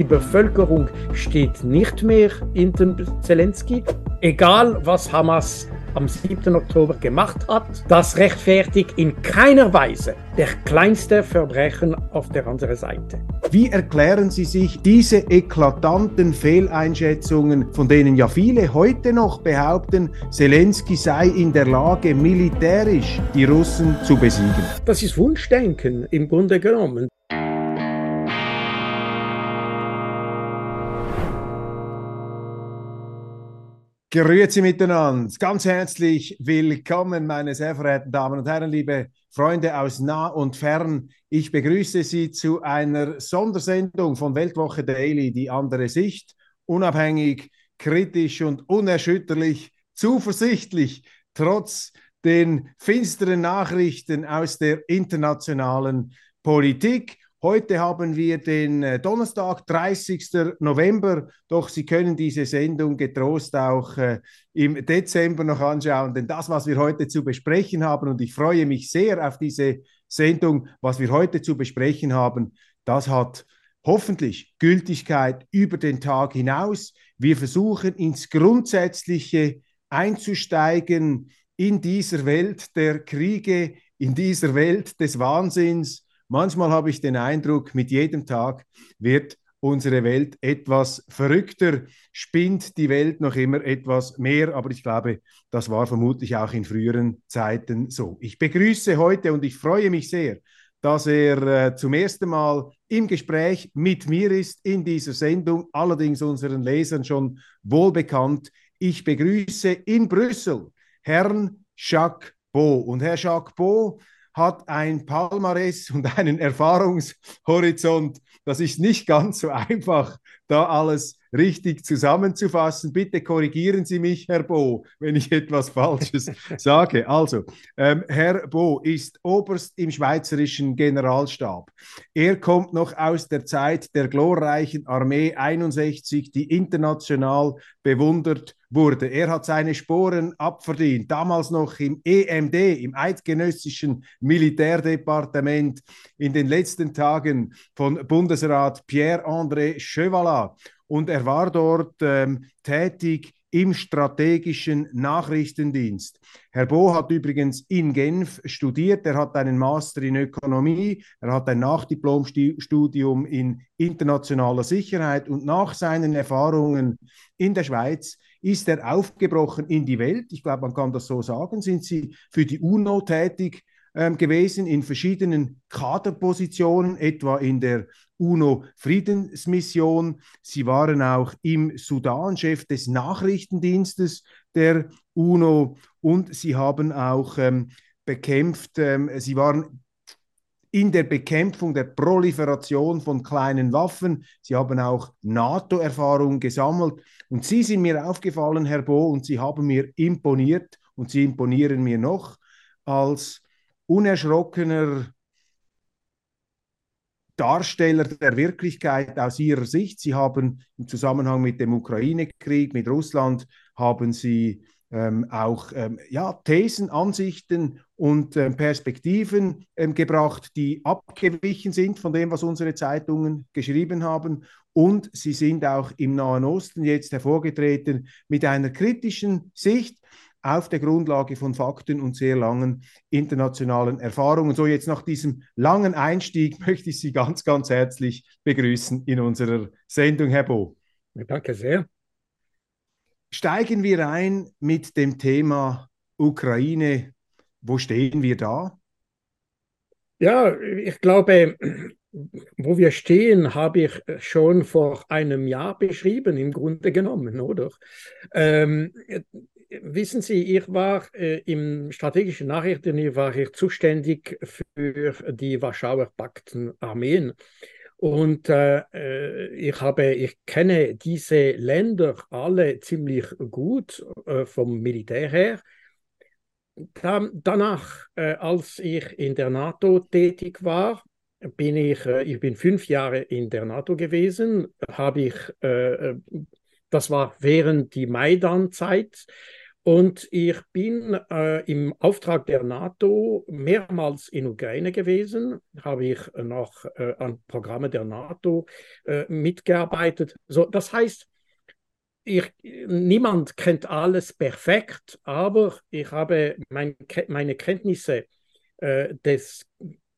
Die Bevölkerung steht nicht mehr hinter Zelensky, egal was Hamas am 7. Oktober gemacht hat, das rechtfertigt in keiner Weise der kleinste Verbrechen auf der anderen Seite. Wie erklären Sie sich diese eklatanten Fehleinschätzungen, von denen ja viele heute noch behaupten, Zelensky sei in der Lage, militärisch die Russen zu besiegen? Das ist Wunschdenken im Grunde genommen. Grüezi miteinander. Ganz herzlich willkommen, meine sehr verehrten Damen und Herren, liebe Freunde aus nah und fern. Ich begrüße Sie zu einer Sondersendung von Weltwoche Daily, die andere Sicht, unabhängig, kritisch und unerschütterlich, zuversichtlich, trotz den finsteren Nachrichten aus der internationalen Politik. Heute haben wir den äh, Donnerstag, 30. November, doch Sie können diese Sendung getrost auch äh, im Dezember noch anschauen, denn das, was wir heute zu besprechen haben, und ich freue mich sehr auf diese Sendung, was wir heute zu besprechen haben, das hat hoffentlich Gültigkeit über den Tag hinaus. Wir versuchen ins Grundsätzliche einzusteigen in dieser Welt der Kriege, in dieser Welt des Wahnsinns, Manchmal habe ich den Eindruck, mit jedem Tag wird unsere Welt etwas verrückter, spinnt die Welt noch immer etwas mehr, aber ich glaube, das war vermutlich auch in früheren Zeiten so. Ich begrüße heute und ich freue mich sehr, dass er äh, zum ersten Mal im Gespräch mit mir ist in dieser Sendung, allerdings unseren Lesern schon wohlbekannt. Ich begrüße in Brüssel Herrn Jacques Beau. Und Herr Jacques Beau hat ein Palmares und einen Erfahrungshorizont. Das ist nicht ganz so einfach, da alles richtig zusammenzufassen. Bitte korrigieren Sie mich, Herr Bo, wenn ich etwas Falsches sage. Also, ähm, Herr Bo ist Oberst im Schweizerischen Generalstab. Er kommt noch aus der Zeit der glorreichen Armee 61, die international bewundert wurde. Er hat seine Sporen abverdient, damals noch im EMD, im Eidgenössischen Militärdepartement, in den letzten Tagen von Bundesrat Pierre-André Chevalat. Und er war dort ähm, tätig im strategischen Nachrichtendienst. Herr Bo hat übrigens in Genf studiert, er hat einen Master in Ökonomie, er hat ein Nachdiplomstudium in internationaler Sicherheit und nach seinen Erfahrungen in der Schweiz ist er aufgebrochen in die Welt. Ich glaube, man kann das so sagen. Sind Sie für die UNO tätig gewesen in verschiedenen Kaderpositionen, etwa in der UNO-Friedensmission. Sie waren auch im Sudan Chef des Nachrichtendienstes der UNO und sie haben auch ähm, bekämpft, ähm, sie waren in der Bekämpfung der Proliferation von kleinen Waffen. Sie haben auch NATO-Erfahrung gesammelt. Und Sie sind mir aufgefallen, Herr Bo, und Sie haben mir imponiert und Sie imponieren mir noch als unerschrockener Darsteller der Wirklichkeit aus ihrer Sicht. Sie haben im Zusammenhang mit dem Ukraine-Krieg, mit Russland, haben sie ähm, auch ähm, ja, Thesen, Ansichten und ähm, Perspektiven ähm, gebracht, die abgewichen sind von dem, was unsere Zeitungen geschrieben haben. Und sie sind auch im Nahen Osten jetzt hervorgetreten mit einer kritischen Sicht auf der Grundlage von Fakten und sehr langen internationalen Erfahrungen. So, jetzt nach diesem langen Einstieg möchte ich Sie ganz, ganz herzlich begrüßen in unserer Sendung, Herr Bo. Danke sehr. Steigen wir ein mit dem Thema Ukraine. Wo stehen wir da? Ja, ich glaube, wo wir stehen, habe ich schon vor einem Jahr beschrieben, im Grunde genommen, oder? Ähm, wissen Sie, ich war äh, im strategischen Nachrichten war ich zuständig für die Warschauer Paktenarmeen. Und äh, äh, ich, habe, ich kenne diese Länder alle ziemlich gut äh, vom Militär her. Da, danach, äh, als ich in der NATO tätig war, bin ich, äh, ich bin fünf Jahre in der NATO gewesen, habe ich, äh, das war während die Maidan-Zeit, und ich bin äh, im Auftrag der NATO mehrmals in Ukraine gewesen, habe ich noch äh, an Programme der NATO äh, mitgearbeitet. So, das heißt, ich, niemand kennt alles perfekt, aber ich habe mein, meine Kenntnisse äh, des,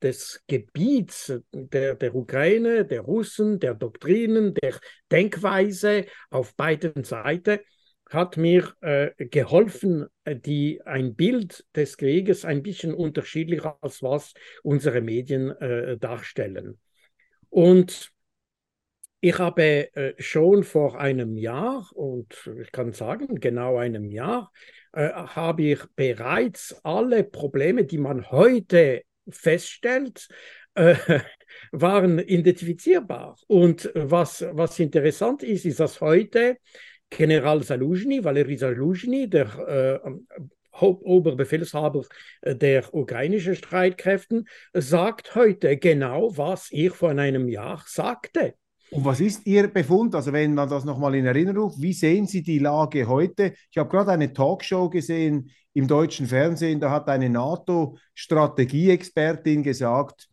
des Gebiets der, der Ukraine, der Russen, der Doktrinen, der Denkweise auf beiden Seiten hat mir äh, geholfen, äh, die, ein Bild des Krieges ein bisschen unterschiedlicher als was unsere Medien äh, darstellen. Und ich habe äh, schon vor einem Jahr, und ich kann sagen, genau einem Jahr, äh, habe ich bereits alle Probleme, die man heute feststellt, äh, waren identifizierbar. Und was, was interessant ist, ist, dass heute General Saluzhny, Valery Saluzhny, der äh, Oberbefehlshaber äh, der ukrainischen Streitkräfte, sagt heute genau, was ich vor einem Jahr sagte. Und was ist Ihr Befund? Also wenn man das nochmal in Erinnerung wie sehen Sie die Lage heute? Ich habe gerade eine Talkshow gesehen im deutschen Fernsehen, da hat eine NATO-Strategieexpertin gesagt,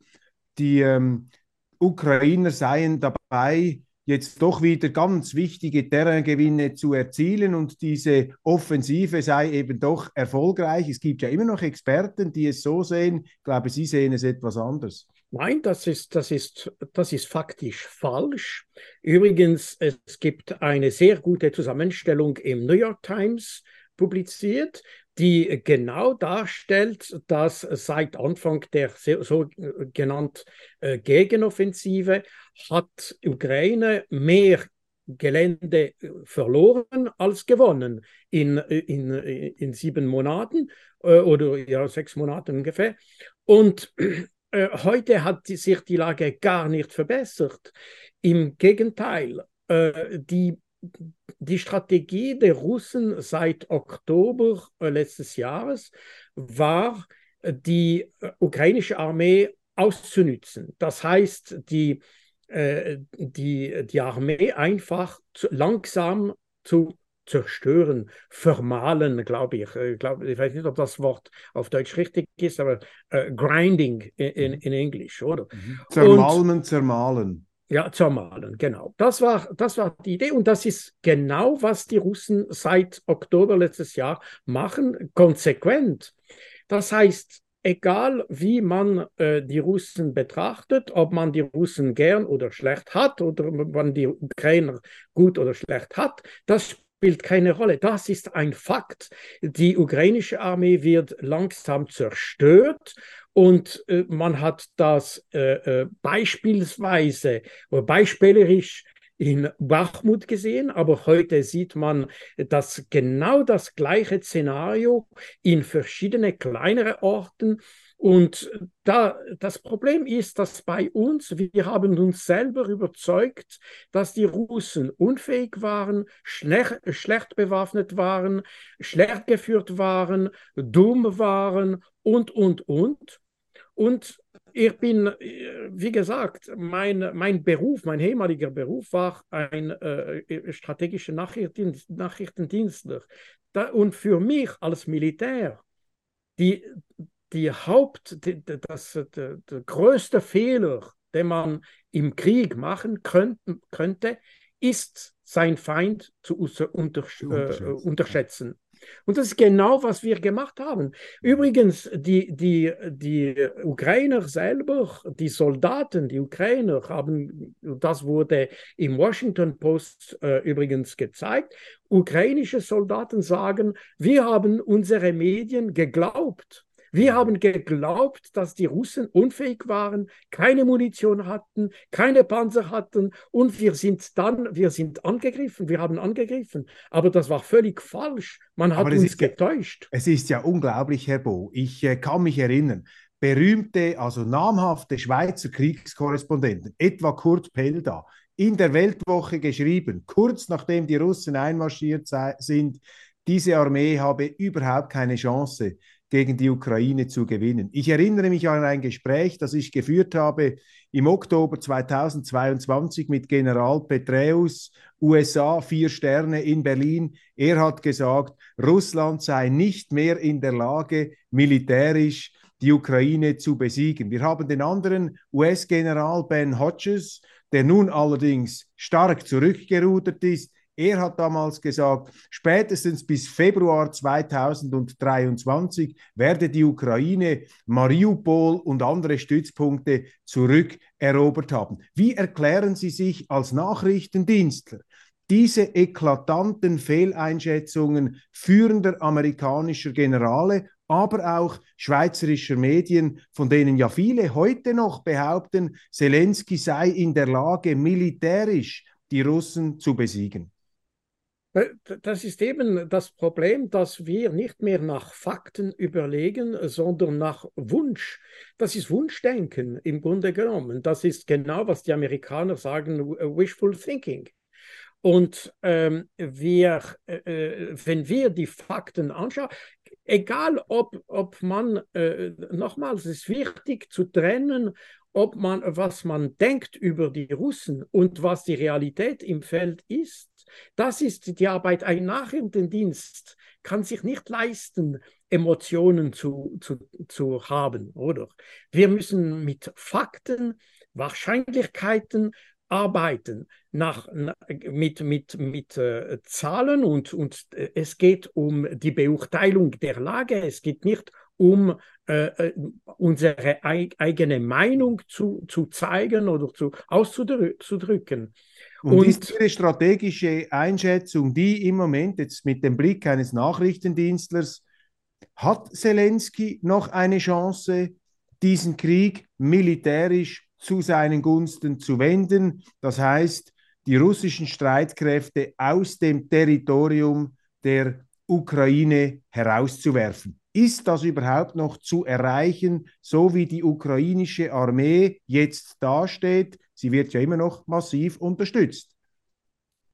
die ähm, Ukrainer seien dabei, jetzt doch wieder ganz wichtige Terraingewinne zu erzielen und diese Offensive sei eben doch erfolgreich. Es gibt ja immer noch Experten, die es so sehen. Ich glaube, Sie sehen es etwas anders. Nein, das ist, das ist, das ist faktisch falsch. Übrigens, es gibt eine sehr gute Zusammenstellung im New York Times publiziert, die genau darstellt, dass seit Anfang der sogenannten äh, Gegenoffensive hat Ukraine mehr Gelände äh, verloren als gewonnen in, in, in sieben Monaten äh, oder ja, sechs Monaten ungefähr. Und äh, heute hat sich die Lage gar nicht verbessert. Im Gegenteil, äh, die die Strategie der Russen seit Oktober äh, letztes Jahres war, äh, die äh, ukrainische Armee auszunützen. Das heißt, die, die, die Armee einfach zu, langsam zu zerstören, vermahlen, glaube ich. Ich, glaub, ich weiß nicht, ob das Wort auf Deutsch richtig ist, aber uh, grinding in, in, in Englisch, oder? Mhm. Zermalmen, Und, zermahlen. Ja, zermahlen, genau. Das war, das war die Idee und das ist genau, was die Russen seit Oktober letztes Jahr machen, konsequent. Das heißt, egal wie man äh, die Russen betrachtet, ob man die Russen gern oder schlecht hat oder ob man die Ukrainer gut oder schlecht hat, das spielt keine Rolle. Das ist ein Fakt. Die ukrainische Armee wird langsam zerstört und äh, man hat das äh, äh, beispielsweise oder beispielerisch in Bachmut gesehen, aber heute sieht man dass genau das gleiche Szenario in verschiedene kleinere Orten. Und da, das Problem ist, dass bei uns, wir haben uns selber überzeugt, dass die Russen unfähig waren, schlecht, schlecht bewaffnet waren, schlecht geführt waren, dumm waren und, und, und. Und ich bin, wie gesagt, mein, mein Beruf, mein ehemaliger Beruf war ein äh, strategischer Nachrichtendienst, Nachrichtendienstler. Da, und für mich als Militär, die, die Haupt, die, das, der, der größte Fehler, den man im Krieg machen könnte, könnte ist, sein Feind zu unter, äh, unterschätzen. Und das ist genau, was wir gemacht haben. Übrigens, die, die, die Ukrainer selber, die Soldaten, die Ukrainer haben, das wurde im Washington Post äh, übrigens gezeigt, ukrainische Soldaten sagen, wir haben unsere Medien geglaubt. Wir haben geglaubt, dass die Russen unfähig waren, keine Munition hatten, keine Panzer hatten und wir sind dann, wir sind angegriffen, wir haben angegriffen. Aber das war völlig falsch. Man hat uns getäuscht. es ist ja unglaublich, Herr Bo. Ich äh, kann mich erinnern, berühmte, also namhafte Schweizer Kriegskorrespondenten, etwa Kurt Pelda, in der Weltwoche geschrieben, kurz nachdem die Russen einmarschiert sind, diese Armee habe überhaupt keine Chance gegen die Ukraine zu gewinnen. Ich erinnere mich an ein Gespräch, das ich geführt habe im Oktober 2022 mit General Petraeus, USA, vier Sterne in Berlin. Er hat gesagt, Russland sei nicht mehr in der Lage, militärisch die Ukraine zu besiegen. Wir haben den anderen US-General Ben Hodges, der nun allerdings stark zurückgerudert ist, er hat damals gesagt, spätestens bis Februar 2023 werde die Ukraine Mariupol und andere Stützpunkte zurückerobert haben. Wie erklären Sie sich als Nachrichtendienstler diese eklatanten Fehleinschätzungen führender amerikanischer Generale, aber auch schweizerischer Medien, von denen ja viele heute noch behaupten, Zelensky sei in der Lage, militärisch die Russen zu besiegen. Äh, das ist eben das Problem, dass wir nicht mehr nach Fakten überlegen, sondern nach Wunsch. Das ist Wunschdenken im Grunde genommen. Das ist genau, was die Amerikaner sagen, wishful thinking. Und ähm, wir, äh, äh wenn wir die Fakten anschauen, egal ob, ob man, äh, nochmals, es ist wichtig zu trennen, ob man, was man denkt über die Russen und was die Realität im Feld ist. Das ist die Arbeit. Ein Nachrichtendienst kann sich nicht leisten, Emotionen zu, zu, zu haben, oder? Wir müssen mit Fakten, Wahrscheinlichkeiten arbeiten, nach, mit, mit, mit äh, Zahlen und, und äh, es geht um die Beurteilung der Lage, es geht nicht um äh, äh unsere eigene Meinung zu, zu zeigen oder zu, auszudrücken. Und, und ist Ihre strategische Einschätzung die im Moment jetzt mit dem Blick eines Nachrichtendienstlers, hat Zelensky noch eine Chance, diesen Krieg militärisch zu seinen Gunsten zu wenden? Das heißt, die russischen Streitkräfte aus dem Territorium der Ukraine herauszuwerfen. Ist das überhaupt noch zu erreichen, so wie die ukrainische Armee jetzt dasteht? Sie wird ja immer noch massiv unterstützt.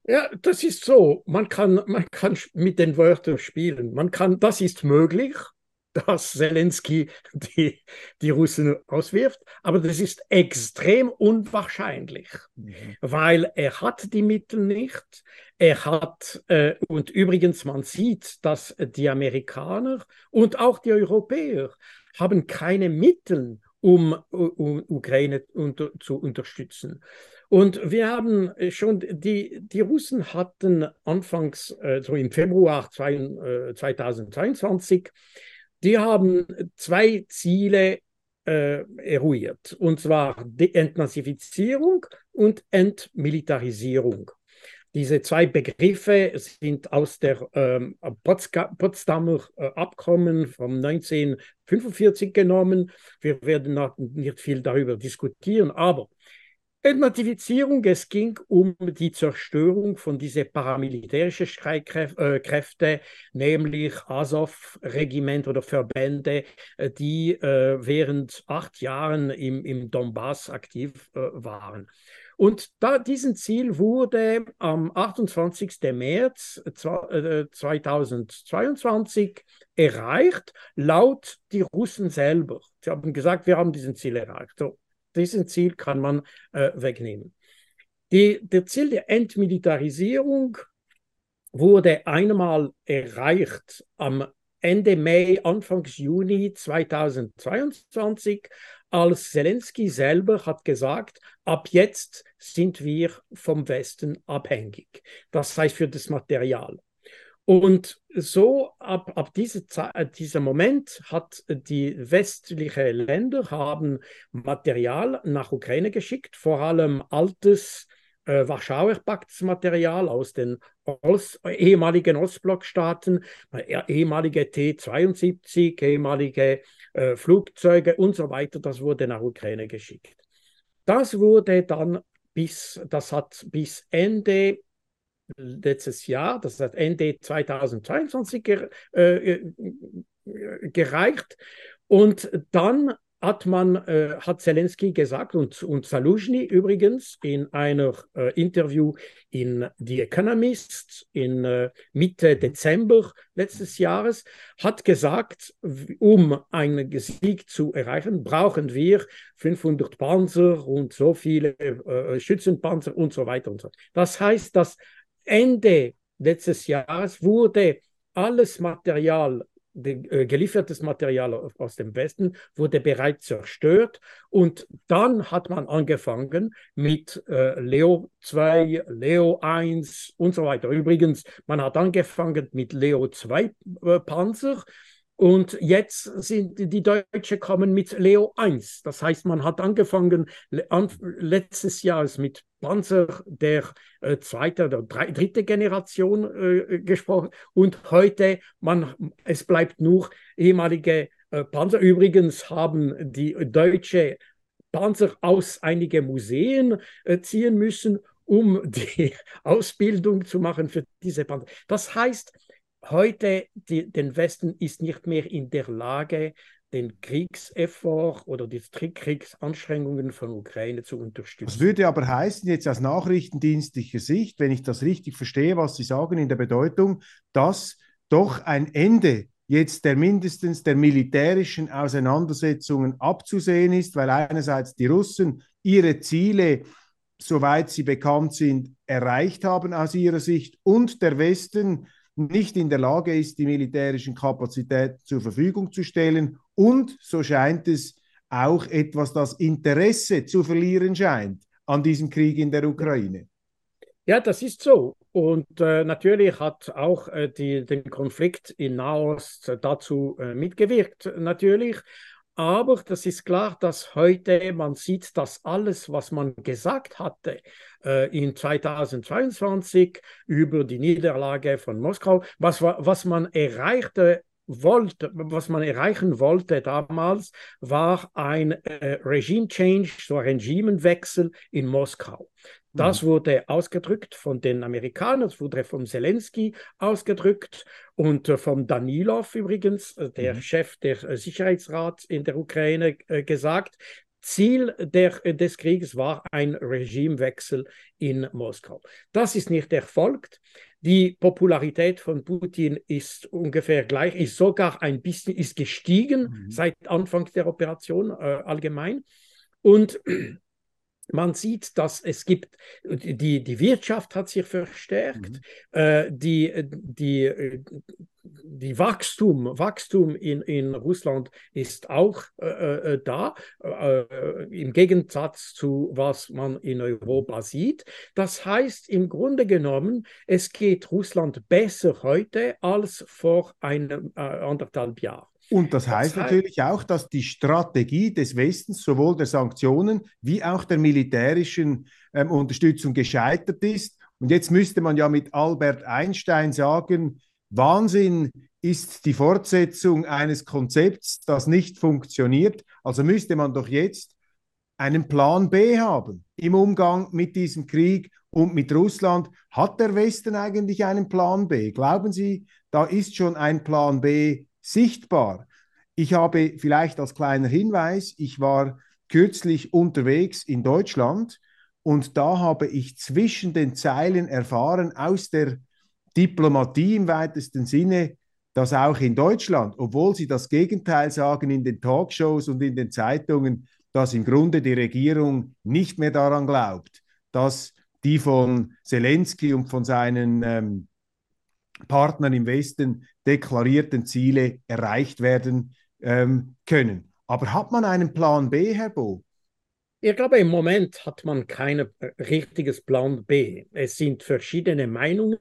Ja, das ist so. Man kann, man kann mit den Wörtern spielen. Man kann, das ist möglich, dass Zelensky die, die Russen auswirft, aber das ist extrem unwahrscheinlich, mhm. weil er hat die Mittel nicht. Er hat, äh, und übrigens, man sieht, dass die Amerikaner und auch die Europäer haben keine Mittel, um, um Ukraine unter, zu unterstützen. Und wir haben schon, die, die Russen hatten anfangs, äh, so im Februar zwei, äh, 2022, die haben zwei Ziele äh, eruiert, und zwar die Entnazifizierung und Entmilitarisierung. Diese zwei Begriffe sind aus der ähm, Potsdamer äh, Abkommen vom 1945 genommen. Wir werden nicht viel darüber diskutieren, aber Entnatifizierung, es ging um die Zerstörung von diesen paramilitärischen Streitkräften, äh, nämlich Azov-Regiment oder Verbände, äh, die äh, während acht Jahren im, im Donbass aktiv äh, waren. Und da, diesen Ziel wurde am 28. März 2022 äh, erreicht, laut die Russen selber. Sie haben gesagt, wir haben diesen Ziel erreicht. So, diesen Ziel kann man äh, wegnehmen. Die, der Ziel der Entmilitarisierung wurde einmal erreicht am Ende Mai, Anfang Juni 2022 als Zelensky selber hat gesagt, ab jetzt sind wir vom Westen abhängig. Das heißt für das Material. Und so ab, ab diese Zeit, dieser Moment hat die westlichen Länder haben Material nach Ukraine geschickt, vor allem altes äh, Warschauer Paktsmaterial aus den Ost, ehemaligen Ostblockstaaten, äh, ehemalige T-72, ehemalige äh, Flugzeuge und so weiter, das wurde nach Ukraine geschickt. Das wurde dann bis, das hat bis Ende letztes Jahr, das hat Ende 2022 ger, äh, äh, gereicht. Und dann hat man, äh, hat Zelensky gesagt und, und Saluzhny übrigens in einer äh, Interview in The Economist in äh, Mitte Dezember letztes Jahres, hat gesagt, um einen Sieg zu erreichen, brauchen wir 500 Panzer und so viele äh, Schützenpanzer und so weiter und so. Das heißt, dass Ende letztes Jahres wurde alles Material äh, geliefertes Material aus dem Westen wurde bereits zerstört und dann hat man angefangen mit äh, Leo 2, Leo 1 und so weiter. Übrigens, man hat angefangen mit Leo 2 äh, Panzer und jetzt sind die Deutschen kommen mit Leo 1. Das heißt, man hat angefangen letztes Jahr mit Panzer der äh, zweiten oder dritte Generation äh, gesprochen und heute man es bleibt nur ehemalige äh, Panzer. Übrigens haben die deutsche Panzer aus einige Museen äh, ziehen müssen, um die Ausbildung zu machen für diese Panzer. Das heißt, heute die, den Westen ist nicht mehr in der Lage, den Kriegseffort oder die Kriegsanstrengungen von Ukraine zu unterstützen. Das würde aber heißen, jetzt aus nachrichtendienstlicher Sicht, wenn ich das richtig verstehe, was Sie sagen in der Bedeutung, dass doch ein Ende jetzt der mindestens der militärischen Auseinandersetzungen abzusehen ist, weil einerseits die Russen ihre Ziele, soweit sie bekannt sind, erreicht haben aus ihrer Sicht und der Westen nicht in der Lage ist, die militärischen Kapazitäten zur Verfügung zu stellen und, so scheint es, auch etwas das Interesse zu verlieren scheint an diesem Krieg in der Ukraine. Ja, das ist so. Und äh, natürlich hat auch äh, die, den Konflikt in Nahost dazu äh, mitgewirkt, natürlich. Aber das ist klar, dass heute man sieht, dass alles, was man gesagt hatte äh, in 2022 über die Niederlage von Moskau, was, was man erreichte wollte, was man erreichen wollte damals, war ein äh, Regime Change, so ein Regimenwechsel in Moskau. Das mhm. wurde ausgedrückt von den Amerikanern, das wurde von Zelensky ausgedrückt und äh, vom Danilov übrigens, äh, der mhm. Chef des äh, Sicherheitsrats in der Ukraine, gesagt. Ziel der, des Krieges war ein Regimewechsel in Moskau. Das ist nicht erfolgt. Die Popularität von Putin ist ungefähr gleich, ist sogar ein bisschen ist gestiegen mhm. seit Anfang der Operation äh, allgemein. Und man sieht, dass es gibt, die, die Wirtschaft hat sich verstärkt, mhm. äh, die, die, die Wachstum, Wachstum in, in Russland ist auch äh, äh da, äh, im Gegensatz zu was man in Europa sieht. Das heißt im Grunde genommen, es geht Russland besser heute als vor einem äh, anderthalb Jahren. Und das heißt natürlich auch, dass die Strategie des Westens, sowohl der Sanktionen wie auch der militärischen ähm, Unterstützung gescheitert ist. Und jetzt müsste man ja mit Albert Einstein sagen, Wahnsinn ist die Fortsetzung eines Konzepts, das nicht funktioniert. Also müsste man doch jetzt einen Plan B haben im Umgang mit diesem Krieg und mit Russland. Hat der Westen eigentlich einen Plan B? Glauben Sie, da ist schon ein Plan B sichtbar. Ich habe vielleicht als kleiner Hinweis, ich war kürzlich unterwegs in Deutschland und da habe ich zwischen den Zeilen erfahren aus der Diplomatie im weitesten Sinne, dass auch in Deutschland, obwohl sie das Gegenteil sagen in den Talkshows und in den Zeitungen, dass im Grunde die Regierung nicht mehr daran glaubt, dass die von Zelensky und von seinen ähm, Partnern im Westen deklarierten Ziele erreicht werden ähm, können. Aber hat man einen Plan B, Herr Bo? Ich glaube, im Moment hat man kein richtiges Plan B. Es sind verschiedene Meinungen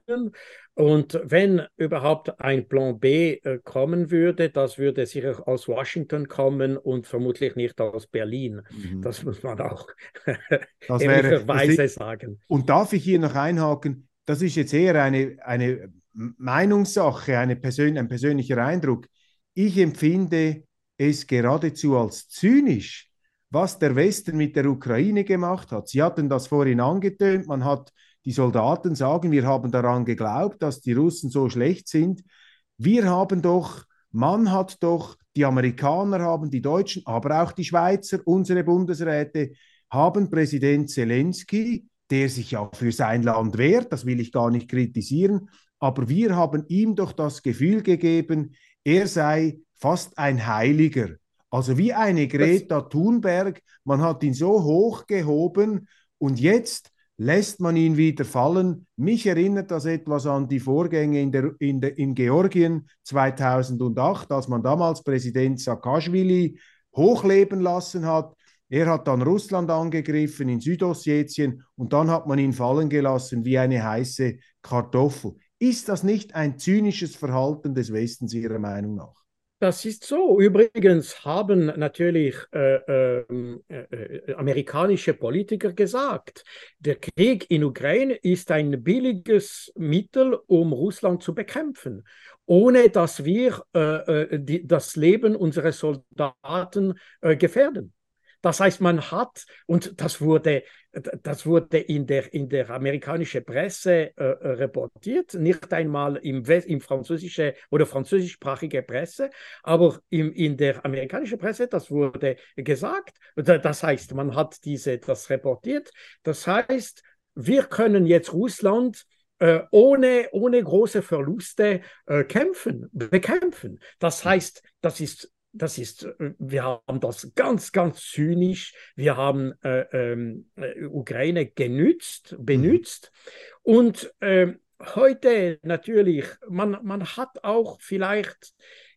und wenn überhaupt ein Plan B äh, kommen würde, das würde sicher aus Washington kommen und vermutlich nicht aus Berlin. Mhm. Das muss man auch ehrlicherweise sagen. Und darf ich hier noch einhaken? Das ist jetzt eher eine, eine Meinungssache, eine Persön ein persönlicher Eindruck. Ich empfinde es geradezu als zynisch, was der Westen mit der Ukraine gemacht hat. Sie hatten das vorhin angetönt, man hat die Soldaten sagen, wir haben daran geglaubt, dass die Russen so schlecht sind. Wir haben doch, man hat doch, die Amerikaner haben, die Deutschen, aber auch die Schweizer, unsere Bundesräte, haben Präsident Zelensky, der sich ja für sein Land wehrt, das will ich gar nicht kritisieren, aber wir haben ihm doch das Gefühl gegeben, er sei fast ein Heiliger. Also wie eine Greta Thunberg, man hat ihn so hoch gehoben und jetzt lässt man ihn wieder fallen. Mich erinnert das etwas an die Vorgänge in, der, in, der, in Georgien 2008, als man damals Präsident Saakashvili hochleben lassen hat. Er hat dann Russland angegriffen in Südossetien und dann hat man ihn fallen gelassen wie eine heiße Kartoffel. Ist das nicht ein zynisches Verhalten des Westens Ihrer Meinung nach? Das ist so. Übrigens haben natürlich äh, ähm, äh, äh, amerikanische Politiker gesagt, der Krieg in Ukraine ist ein billiges Mittel, um Russland zu bekämpfen, ohne dass wir äh, äh die, das Leben unserer Soldaten äh, gefährden. Das heißt, man hat, und das wurde, das wurde in der, in der amerikanischen Presse äh, äh reportiert, nicht einmal im, im französische oder französischsprachige Presse, aber im, in der amerikanischen Presse, das wurde gesagt. Das heißt, man hat diese, das reportiert. Das heißt, wir können jetzt Russland äh, ohne, ohne große Verluste äh, kämpfen, bekämpfen. Das heißt, das ist das ist, äh, wir haben das ganz, ganz zynisch. Wir haben äh, ähm, äh, Ukraine genützt, benützt. Mhm. Und äh, heute natürlich, man, man hat auch vielleicht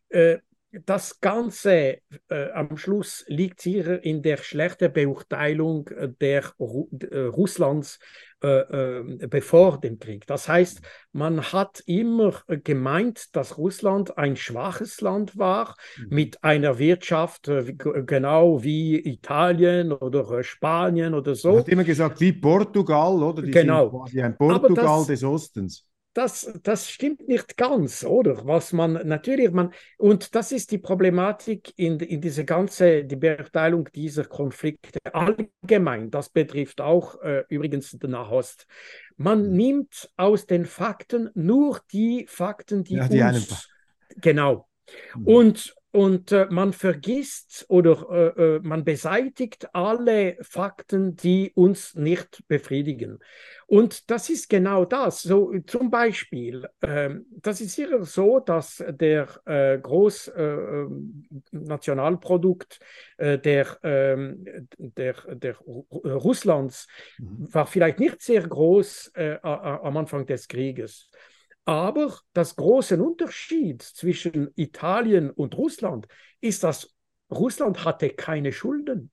äh, das Ganze äh, am Schluss liegt hier in der schlechten Beurteilung der Ru Russlands äh, äh, bevor dem Krieg. Das heißt, man hat immer gemeint, dass Russland ein schwaches Land war mhm. mit einer Wirtschaft äh, genau wie Italien oder äh, Spanien oder so. Man hat immer gesagt, wie Portugal, oder? Die genau. quasi ein Portugal das, des Ostens das, das stimmt nicht ganz, oder? Was man natürlich, man, und das ist die Problematik in, in diese ganze, die Beurteilung dieser Konflikte allgemein. Das betrifft auch äh, übrigens den Nahost. Man mhm. nimmt aus den Fakten nur die Fakten, die, ja, die uns, genau. Mhm. Und und äh, man vergisst oder äh, äh, man beseitigt alle Fakten, die uns nicht befriedigen. Und das ist genau das. So zum Beispiel, ähm, das ist hier so, dass der äh, Großnationalprodukt äh, äh, der, ähm, der, der Russlands mhm. war vielleicht nicht sehr groß am Anfang des Krieges. Aber das große Unterschied zwischen Italien und Russland ist, dass Russland hatte keine Schulden.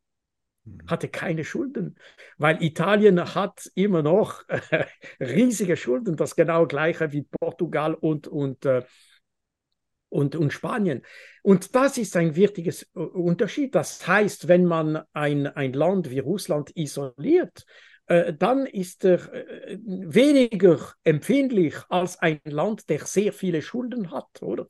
Mhm. Hatte keine Schulden, weil Italien hat immer noch äh, riesige Schulden, das genau gleiche wie Portugal und, und, äh, und, und Spanien. Und das ist ein wichtiges äh, Unterschied. Das heißt, wenn man ein, ein Land wie Russland isoliert, dann ist er äh, weniger empfindlich als ein Land, der sehr viele Schulden hat, oder?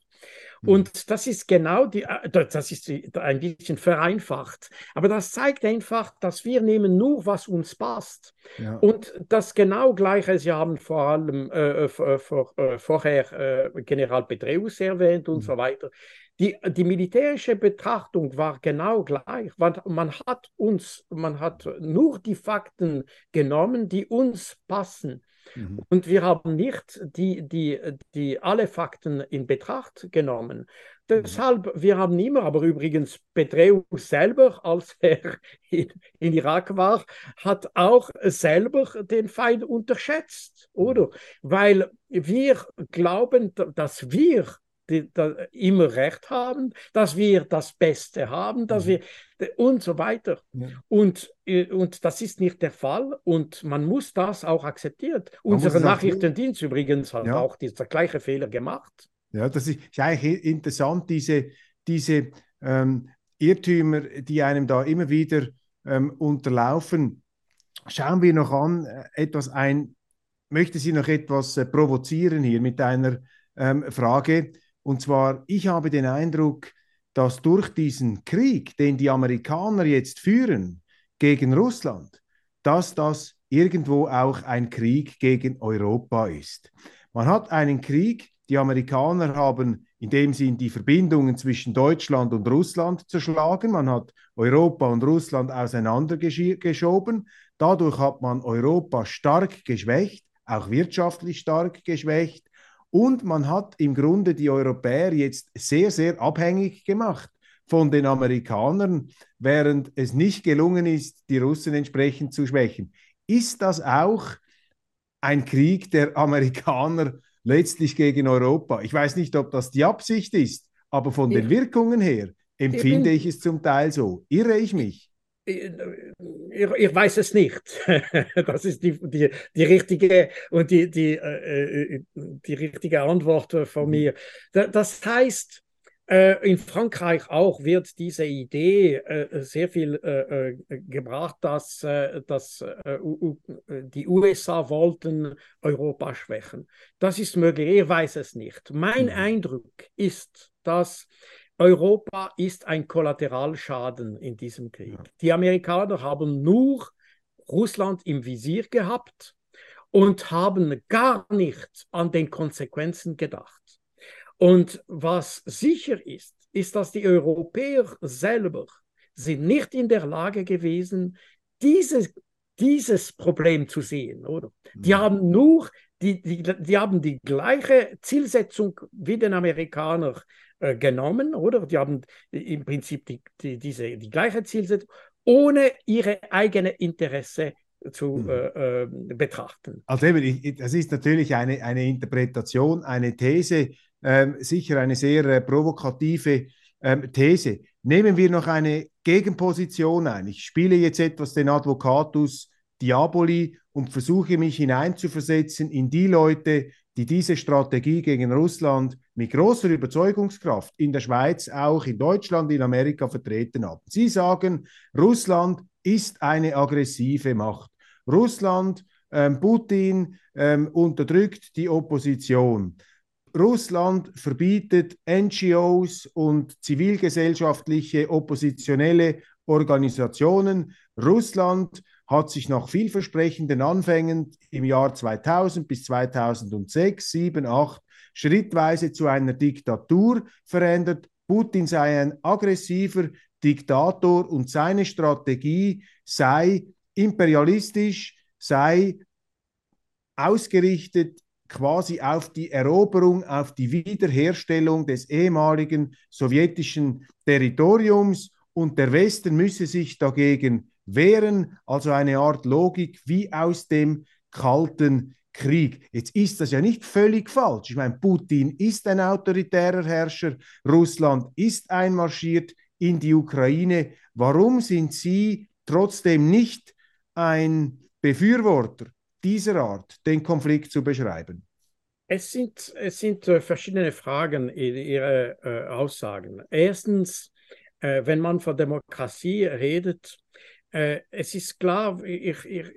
Mhm. Und das ist genau die, äh, das ist ein bisschen vereinfacht, aber das zeigt einfach, dass wir nehmen nur, was uns passt. Ja. Und das genau Gleiche, Sie haben vor allem äh, vor, äh, vorher äh, General Petreus erwähnt und mhm. so weiter. Die, die militärische Betrachtung war genau gleich. Man, man, hat uns, man hat nur die Fakten genommen, die uns passen. Mhm. Und wir haben nicht die, die, die alle Fakten in Betracht genommen. Mhm. Deshalb, wir haben immer, aber übrigens Petreus selber, als er in, in Irak war, hat auch selber den Feind unterschätzt, oder? Mhm. Weil wir glauben, dass wir die, die, immer recht haben, dass wir das Beste haben, dass mhm. wir und so weiter. Ja. Und, äh, und das ist nicht der Fall und man muss das auch akzeptieren. Unser Nachrichtendienst übrigens hat ja. auch dieser gleiche Fehler gemacht. Ja, das ist, ist eigentlich interessant, diese, diese ähm, Irrtümer, die einem da immer wieder ähm, unterlaufen. Schauen wir noch an, äh, etwas ein, möchte Sie noch etwas äh, provozieren hier mit einer ähm, Frage. Und zwar, ich habe den Eindruck, dass durch diesen Krieg, den die Amerikaner jetzt führen gegen Russland, dass das irgendwo auch ein Krieg gegen Europa ist. Man hat einen Krieg, die Amerikaner haben in dem Sinn die Verbindungen zwischen Deutschland und Russland zerschlagen. Man hat Europa und Russland auseinandergeschoben. Dadurch hat man Europa stark geschwächt, auch wirtschaftlich stark geschwächt. Und man hat im Grunde die Europäer jetzt sehr, sehr abhängig gemacht von den Amerikanern, während es nicht gelungen ist, die Russen entsprechend zu schwächen. Ist das auch ein Krieg der Amerikaner letztlich gegen Europa? Ich weiß nicht, ob das die Absicht ist, aber von den Wirkungen her empfinde ich es zum Teil so. Irre ich mich? Ich, ich, weiß es nicht. Das ist die, die, die richtige und die, die, äh, die richtige Antwort von mhm. mir. Das heißt, äh, in Frankreich auch wird diese Idee äh, sehr viel äh, gebracht, dass, dass die USA wollten Europa schwächen. Das ist möglich, ich weiß es nicht. Mein mhm. Eindruck ist, dass Europa ist ein Kollateralschaden in diesem Krieg. Die Amerikaner haben nur Russland im Visier gehabt und haben gar nicht an den Konsequenzen gedacht. Und was sicher ist, ist, dass die Europäer selber sind nicht in der Lage gewesen, dieses, dieses Problem zu sehen, oder? Die mhm. haben nur, die, die, die haben die gleiche Zielsetzung wie den Amerikaner äh, genommen, oder? Die haben im Prinzip die, die, diese, die gleiche Zielsetzung, ohne ihre eigene Interesse zu mhm. äh, äh, betrachten. Also eben, das ist natürlich eine, eine Interpretation, eine These, ähm, sicher eine sehr äh, provokative ähm, These. Nehmen wir noch eine Gegenposition ein. Ich spiele jetzt etwas den Advocatus Diaboli und versuche mich hineinzuversetzen in die Leute, die diese Strategie gegen Russland mit großer Überzeugungskraft in der Schweiz, auch in Deutschland, in Amerika vertreten haben. Sie sagen, Russland ist eine aggressive Macht. Russland, ähm, Putin ähm, unterdrückt die Opposition. Russland verbietet NGOs und zivilgesellschaftliche oppositionelle Organisationen. Russland hat sich nach vielversprechenden Anfängen im Jahr 2000 bis 2006, 7, 8 schrittweise zu einer Diktatur verändert. Putin sei ein aggressiver Diktator und seine Strategie sei imperialistisch, sei ausgerichtet quasi auf die Eroberung, auf die Wiederherstellung des ehemaligen sowjetischen Territoriums und der Westen müsse sich dagegen wehren, also eine Art Logik wie aus dem Kalten Krieg. Jetzt ist das ja nicht völlig falsch. Ich meine, Putin ist ein autoritärer Herrscher, Russland ist einmarschiert in die Ukraine. Warum sind Sie trotzdem nicht ein Befürworter dieser Art, den Konflikt zu beschreiben? Es sind, es sind äh, verschiedene Fragen in Ihren äh, Aussagen. Erstens, äh, wenn man von Demokratie redet, äh, es ist klar, ich, ich,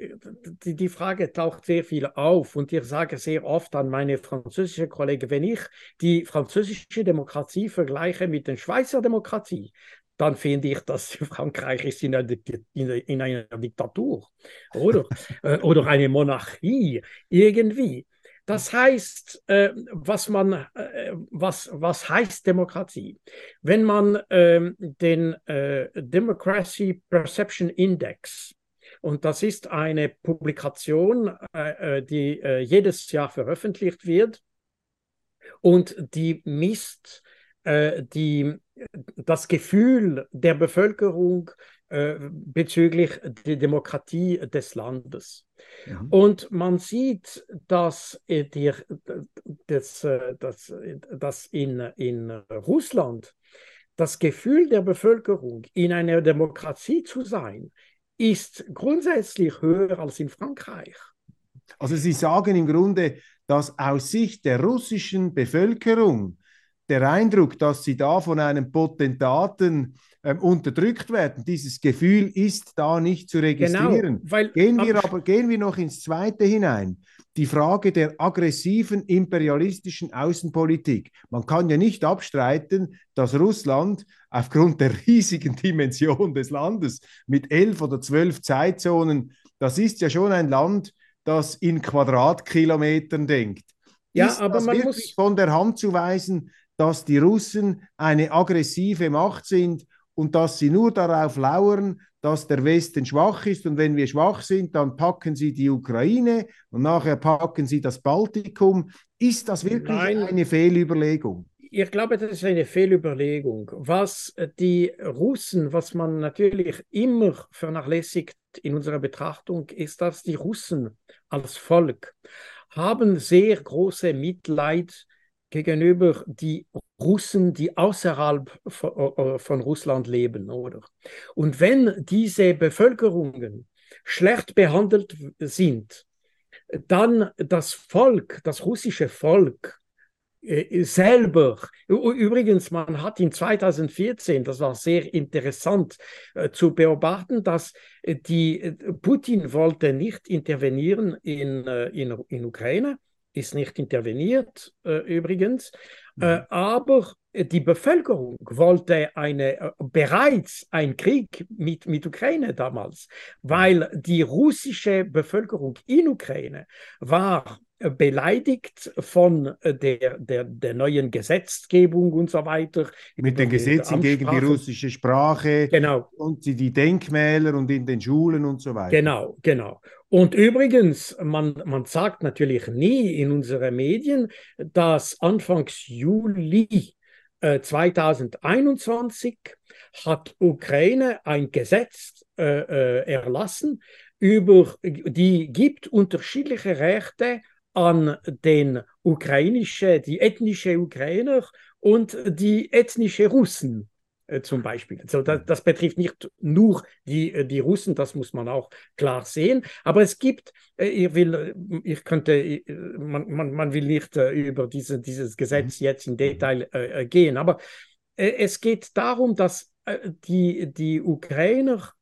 die, Frage taucht sehr viel auf und ich sage sehr oft an meine französische Kollegen, wenn ich die französische Demokratie vergleiche mit der Schweizer Demokratie, dann finde ich, dass Frankreich ist in einer, in, in einer Diktatur oder, äh, oder eine Monarchie irgendwie. Das heißt, äh, was, man, äh, was, was heißt Demokratie? Wenn man äh, den äh, Democracy Perception Index, und das ist eine Publikation, äh, äh, die jedes Jahr veröffentlicht wird, und die misst die, das Gefühl der Bevölkerung äh, bezüglich der Demokratie des Landes. Ja. Und man sieht, dass, äh, die, das, äh, das, dass in, in Russland das Gefühl der Bevölkerung, in einer Demokratie zu sein, ist grundsätzlich höher als in Frankreich. Also Sie sagen im Grunde, dass aus Sicht der russischen Bevölkerung der Eindruck, dass sie da von einem Potentaten ähm, unterdrückt werden. Dieses Gefühl ist da nicht zu registrieren. Genau, weil, gehen wir aber gehen wir noch ins Zweite hinein. Die Frage der aggressiven imperialistischen Außenpolitik. Man kann ja nicht abstreiten, dass Russland aufgrund der riesigen Dimension des Landes mit elf oder zwölf Zeitzonen, das ist ja schon ein Land, das in Quadratkilometern denkt. Ja, ist aber das man wirklich muss von der Hand zu weisen, dass die Russen eine aggressive Macht sind und dass sie nur darauf lauern, dass der Westen schwach ist und wenn wir schwach sind, dann packen sie die Ukraine und nachher packen sie das Baltikum. Ist das wirklich Nein. eine Fehlüberlegung? Ich glaube, das ist eine Fehlüberlegung. Was die Russen, was man natürlich immer vernachlässigt in unserer Betrachtung, ist, dass die Russen als Volk haben sehr große Mitleid gegenüber die Russen, die außerhalb von, von Russland leben, oder? Und wenn diese Bevölkerungen schlecht behandelt sind, dann das Volk, das russische Volk äh, selber, übrigens, man hat in 2014, das war sehr interessant äh, zu beobachten, dass äh, die äh, Putin wollte nicht intervenieren in, äh, in, in Ukraine, ist nicht interveniert äh, übrigens, äh, mhm. aber die Bevölkerung wollte eine, äh, bereits einen Krieg mit, mit Ukraine damals, weil die russische Bevölkerung in Ukraine war beleidigt von der, der, der neuen Gesetzgebung und so weiter. Mit den Gesetzen gegen die russische Sprache genau. und die Denkmäler und in den Schulen und so weiter. Genau, genau. Und übrigens, man, man sagt natürlich nie in unseren Medien, dass Anfangs Juli äh, 2021 hat Ukraine ein Gesetz äh, äh, erlassen, über, die gibt unterschiedliche Rechte an den ukrainische, die ethnische Ukrainer und die ethnische Russen. äh, zum Beispiel. Also das, das, betrifft nicht nur die, äh, die Russen, das muss man auch klar sehen. Aber es gibt, äh, ich will, ich könnte, man, man, man will nicht über diese, dieses Gesetz mhm. jetzt in Detail äh, gehen, aber äh, es geht darum, dass die, die Ukrainer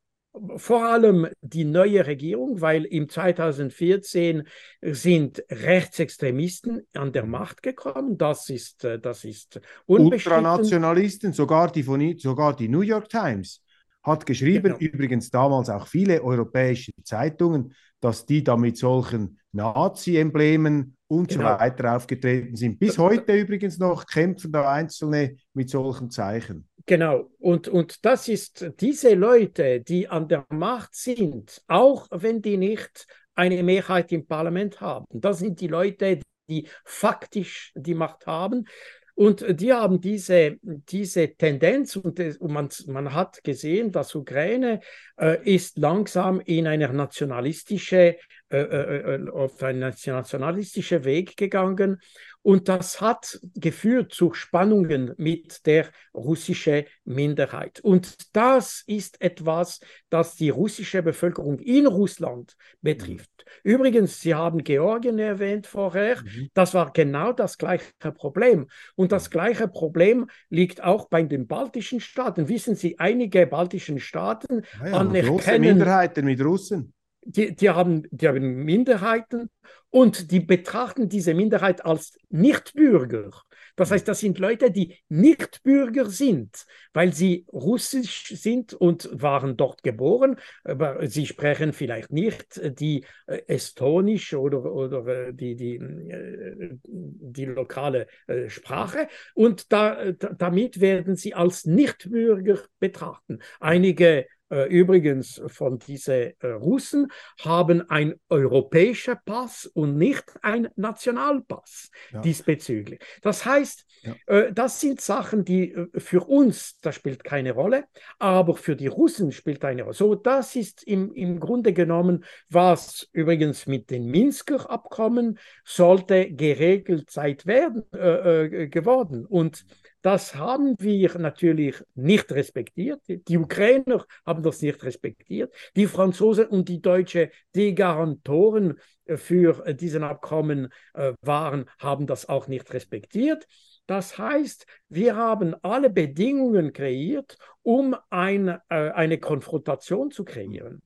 vor allem die neue Regierung, weil im 2014 sind Rechtsextremisten an der Macht gekommen. Das ist, äh, das ist Ultranationalisten, sogar die, von, sogar die New York Times hat geschrieben, genau. übrigens damals auch viele europäische Zeitungen, dass die da mit solchen Nazi-Emblemen und genau. so weiter aufgetreten sind. Bis heute übrigens noch kämpfen da Einzelne mit solchen Zeichen. Genau, und, und das ist diese Leute, die an der Macht sind, auch wenn die nicht eine Mehrheit im Parlament haben. Das sind die Leute, die faktisch die Macht haben. Und die haben diese, diese Tendenz und, man, man hat gesehen, dass Ukraine äh, ist langsam in einer nationalistische, äh, äh, äh auf einen nationalistischen Weg gegangen und das hat geführt zu Spannungen mit der russischen Minderheit. Und das ist etwas, das die russische Bevölkerung in Russland betrifft. Mhm. Übrigens, Sie haben Georgien erwähnt vorher. Mhm. Das war genau das gleiche Problem. Und das gleiche Problem liegt auch bei den baltischen Staaten. Wissen Sie, einige baltischen Staaten ja, ja, anerkennen große Minderheiten mit Russen die, die, haben, die haben Minderheiten und die betrachten diese Minderheit als Nichtbürger. Das heißt, das sind Leute, die Nichtbürger sind, weil sie russisch sind und waren dort geboren, aber sie sprechen vielleicht nicht die äh, estonisch oder, oder äh, die, die, äh, die lokale Sprache und da, damit werden sie als Nichtbürger betrachten. Einige übrigens von diesen äh, Russen haben ein europäischer Pass und nicht ein Nationalpass ja. diesbezüglich. Das heißt, ja. äh, das sind Sachen, die äh, für uns, das spielt keine Rolle, aber für die Russen spielt eine Rolle. So, das ist im, im Grunde genommen, was übrigens mit den Minsker Abkommen sollte geregelt seit werden äh, äh, geworden. Und das haben wir natürlich nicht respektiert. Die Ukrainer haben das nicht respektiert. Die Franzosen und die Deutschen, die Garantoren für diesen Abkommen äh, waren, haben das auch nicht respektiert. Das heißt, wir haben alle Bedingungen kreiert, um ein, äh, eine Konfrontation zu kreieren.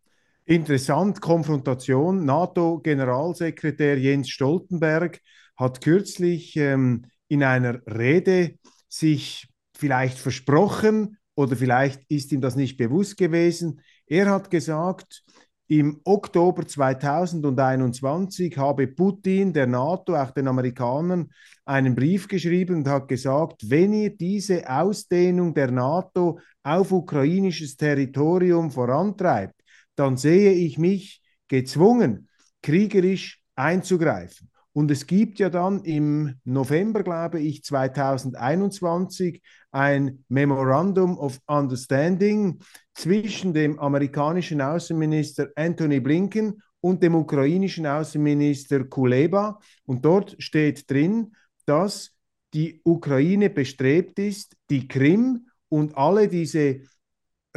Interessant, Konfrontation. NATO-Generalsekretär Jens Stoltenberg hat kürzlich ähm, in einer Rede sich vielleicht versprochen oder vielleicht ist ihm das nicht bewusst gewesen. Er hat gesagt, im Oktober 2021 habe Putin der NATO, auch den Amerikanern, einen Brief geschrieben und hat gesagt, wenn ihr diese Ausdehnung der NATO auf ukrainisches Territorium vorantreibt, dann sehe ich mich gezwungen, kriegerisch einzugreifen. Und es gibt ja dann im November, glaube ich, 2021 ein Memorandum of Understanding zwischen dem amerikanischen Außenminister Anthony Blinken und dem ukrainischen Außenminister Kuleba. Und dort steht drin, dass die Ukraine bestrebt ist, die Krim und alle diese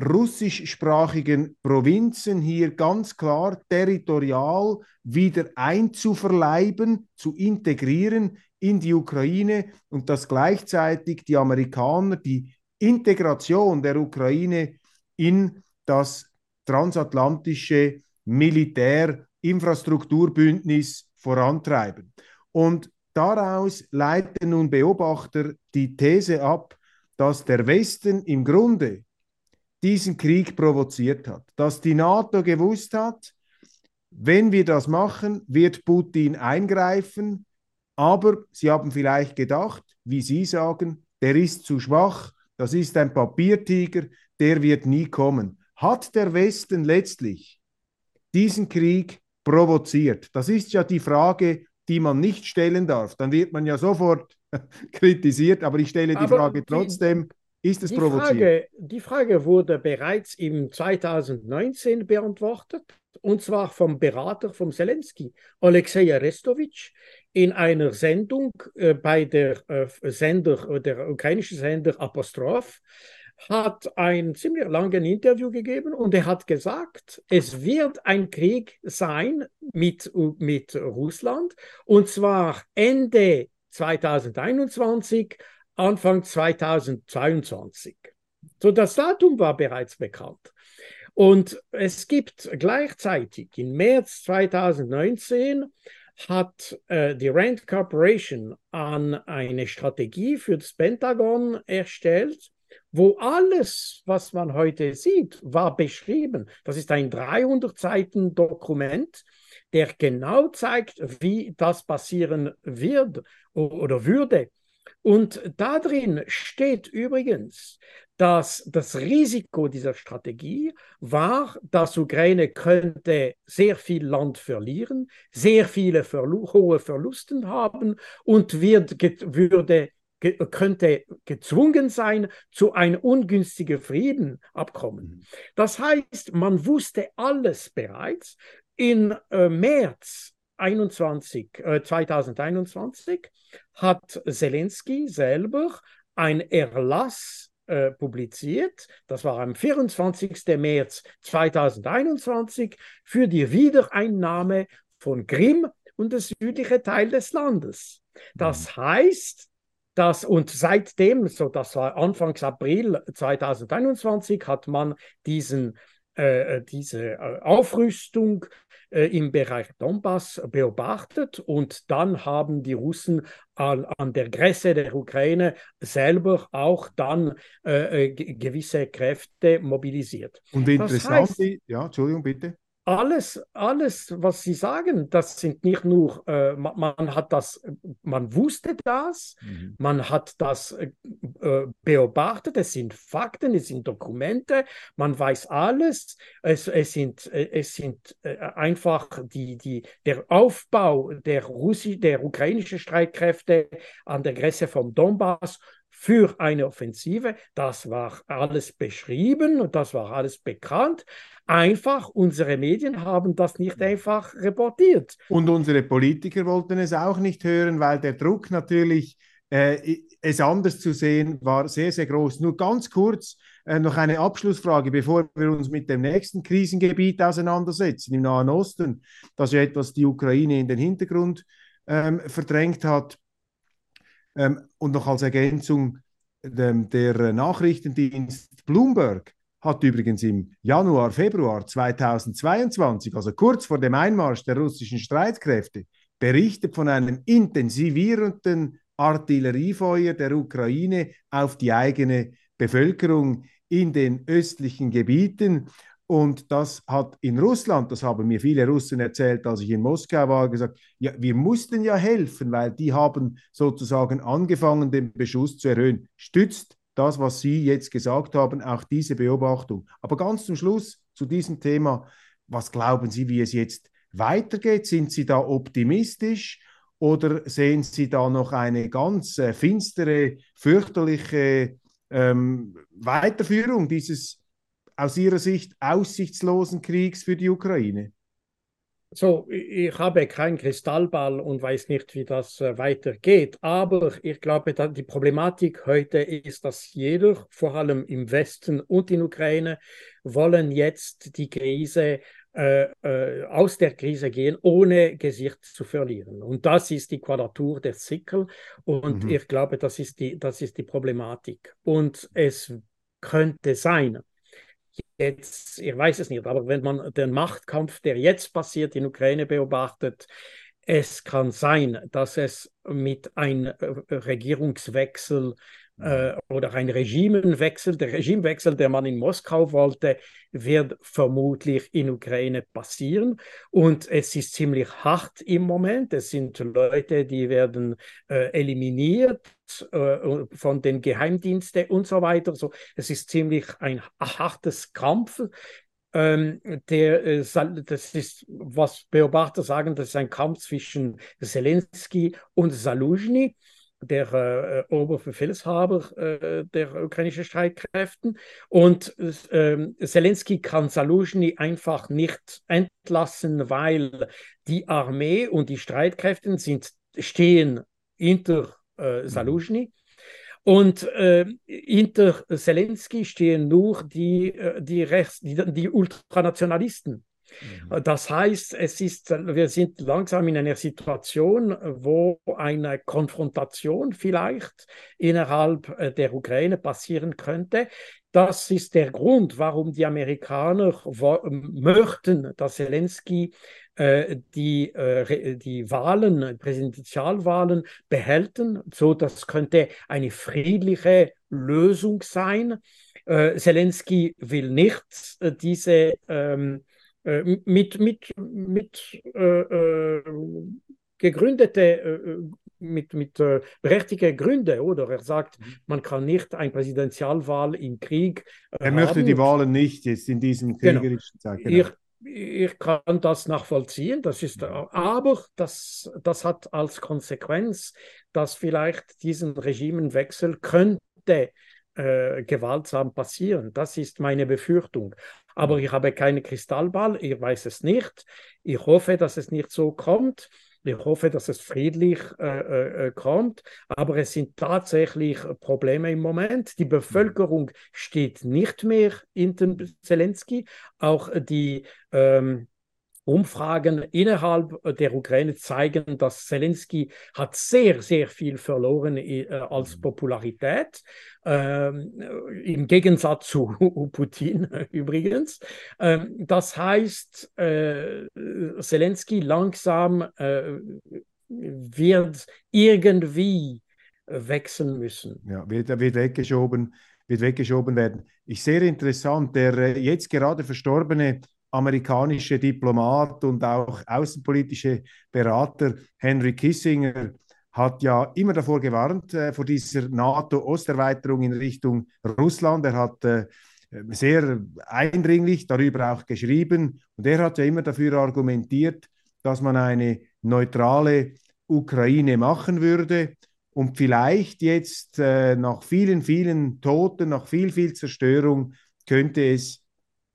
russischsprachigen Provinzen hier ganz klar territorial wieder einzuverleiben, zu integrieren in die Ukraine und dass gleichzeitig die Amerikaner die Integration der Ukraine in das transatlantische Militärinfrastrukturbündnis vorantreiben. Und daraus leiten nun Beobachter die These ab, dass der Westen im Grunde diesen Krieg provoziert hat, dass die NATO gewusst hat, wenn wir das machen, wird Putin eingreifen, aber sie haben vielleicht gedacht, wie Sie sagen, der ist zu schwach, das ist ein Papiertiger, der wird nie kommen. Hat der Westen letztlich diesen Krieg provoziert? Das ist ja die Frage, die man nicht stellen darf. Dann wird man ja sofort kritisiert, aber ich stelle die aber Frage trotzdem, ist es die provoziert? Frage, die Frage wurde bereits im 2019 beantwortet, und zwar vom Berater von Zelensky, Alexei Arestovic, in einer Sendung äh, bei der äh, Sender, äh, der ukrainische Sender Apostroph, hat ein ziemlich langes Interview gegeben und er hat gesagt, es wird ein Krieg sein mit, mit Russland und zwar Ende 2021, Anfang 2022. So, das Datum war bereits bekannt. Und es gibt gleichzeitig im März 2019 hat äh, die Rand Corporation an eine Strategie für das Pentagon erstellt, wo alles, was man heute sieht, war beschrieben. Das ist ein 300 Seiten Dokument, der genau zeigt, wie das passieren wird oder würde. Und da drin steht übrigens, dass das Risiko dieser Strategie war, dass Ukraine könnte sehr viel Land verlieren, sehr viele Verlu hohe Verlusten haben und wird, würde könnte gezwungen sein zu einem ungünstigen Friedenabkommen. Mhm. Das heißt, man wusste alles bereits. In äh, März 21, äh, 2021 hat Zelensky selber ein Erlass äh, publiziert, das war am 24. März 2021, für die Wiedereinnahme von Krim und das südliche Teil des Landes. Das mhm. heißt, dass und seitdem, so das war Anfangs April 2021, hat man diesen diese äh, Aufrüstung äh, im Bereich Donbass beobachtet und dann haben die Russen an, an der Grenze der Ukraine selber auch dann äh, gewisse Kräfte mobilisiert. Und interessant, das heißt, ja, Entschuldigung, bitte alles, alles, was Sie sagen, das sind nicht nur, äh, man, man, hat das, man wusste das, mhm. man hat das äh, äh, beobachtet, es sind Fakten, es sind Dokumente, man weiß alles, es, es sind, äh, es sind äh, einfach die, die, der Aufbau der, Russi der ukrainischen Streitkräfte an der Grenze vom Donbass für eine Offensive. Das war alles beschrieben und das war alles bekannt. Einfach, unsere Medien haben das nicht einfach reportiert. Und unsere Politiker wollten es auch nicht hören, weil der Druck natürlich, äh, es anders zu sehen, war sehr, sehr groß. Nur ganz kurz äh, noch eine Abschlussfrage, bevor wir uns mit dem nächsten Krisengebiet auseinandersetzen, im Nahen Osten, das ja etwas die Ukraine in den Hintergrund ähm, verdrängt hat. Ähm, und noch als Ergänzung, ähm, der Nachrichtendienst Bloomberg hat übrigens im Januar, Februar 2022, also kurz vor dem Einmarsch der russischen Streitkräfte, berichtet von einem intensivierenden Artilleriefeuer der Ukraine auf die eigene Bevölkerung in den östlichen Gebieten. Und das hat in Russland, das haben mir viele Russen erzählt, als ich in Moskau war, gesagt, ja, wir mussten ja helfen, weil die haben sozusagen angefangen, den Beschuss zu erhöhen. Stützt das, was Sie jetzt gesagt haben, auch diese Beobachtung. Aber ganz zum Schluss zu diesem Thema, was glauben Sie, wie es jetzt weitergeht? Sind Sie da optimistisch oder sehen Sie da noch eine ganz äh, finstere, fürchterliche ähm, Weiterführung dieses aus Ihrer Sicht aussichtslosen Kriegs für die Ukraine? So, ich habe keinen Kristallball und weiß nicht, wie das äh, weitergeht. Aber ich glaube, die Problematik heute ist, dass jeder, vor allem im Westen und in Ukraine, wollen jetzt die Krise äh, äh, aus der Krise gehen, ohne Gesicht zu verlieren. Und das ist die Quadratur der Zickel. Und mhm. ich glaube, das ist, die, das ist die Problematik. Und es könnte sein, jetzt, ich weiß es nicht, aber wenn man den Machtkampf, der jetzt passiert in Ukraine beobachtet, es kann sein, dass es mit einem äh, Regierungswechsel äh, oder ein Regimenwechsel, der Regimewechsel, der man in Moskau wollte, wird vermutlich in Ukraine passieren. Und es ist ziemlich hart im Moment. Es sind Leute, die werden äh, eliminiert äh, von den Geheimdiensten und so weiter. So, es ist ziemlich ein hartes Kampf. Ähm, der, äh, das ist, was Beobachter sagen, das ist ein Kampf zwischen Zelensky und Saluzhny der äh, Oberbefehlshaber äh, der ukrainischen Streitkräfte. Und äh, Zelensky kann Saluzhny einfach nicht entlassen, weil die Armee und die Streitkräfte sind, stehen hinter äh, Saluzhny. Und äh, hinter Zelensky stehen nur die, äh, die, Rechts-, die, die Ultranationalisten. Mhm. Das heißt, es ist, wir sind langsam in einer Situation, wo eine Konfrontation vielleicht innerhalb äh, der Ukraine passieren könnte. Das ist der Grund, warum die Amerikaner möchten, dass Zelensky äh, die, äh, die Wahlen, Präsidentialwahlen behälten. So, das könnte eine friedliche Lösung sein. Zelensky will nicht diese ähm, äh, mit, mit, mit äh, äh gegründete, äh, mit, mit äh, berechtigten Gründen, oder? Er sagt, mhm. man kann nicht eine Präsidentialwahl im Krieg. er haben. möchte die Wahlen nicht jetzt in diesem genau. kriegerischen genau. Zeit. Genau. Ich, ich kann das nachvollziehen, das ist, mhm. aber das, das hat als Konsequenz, dass vielleicht diesen Regimenwechsel könnte äh, gewaltsam passieren. Das ist meine Befürchtung. Aber ich habe keine Kristallball, ich weiß es nicht. Ich hoffe, dass es nicht so kommt. Ich hoffe, dass es friedlich äh, äh, äh kommt, aber es sind tatsächlich Probleme im Moment. Die Bevölkerung steht nicht mehr hinter Zelensky. Auch die ähm, Umfragen innerhalb der Ukraine zeigen, dass Zelensky hat sehr, sehr viel verloren äh, als mhm. Popularität, äh, im Gegensatz zu Putin übrigens. Äh, das heißt, äh, Zelensky langsam äh, wird irgendwie wechseln müssen. Ja, wird, wird weggeschoben wird weggeschoben werden. Ich sehr interessant, der äh, jetzt gerade verstorbene amerikanische Diplomat und auch außenpolitische Berater Henry Kissinger hat ja immer davor gewarnt, äh, vor dieser NATO-Osterweiterung in Richtung Russland. Er hat äh, sehr eindringlich darüber auch geschrieben und er hat ja immer dafür argumentiert, dass man eine neutrale Ukraine machen würde und vielleicht jetzt äh, nach vielen, vielen Toten, nach viel, viel Zerstörung könnte es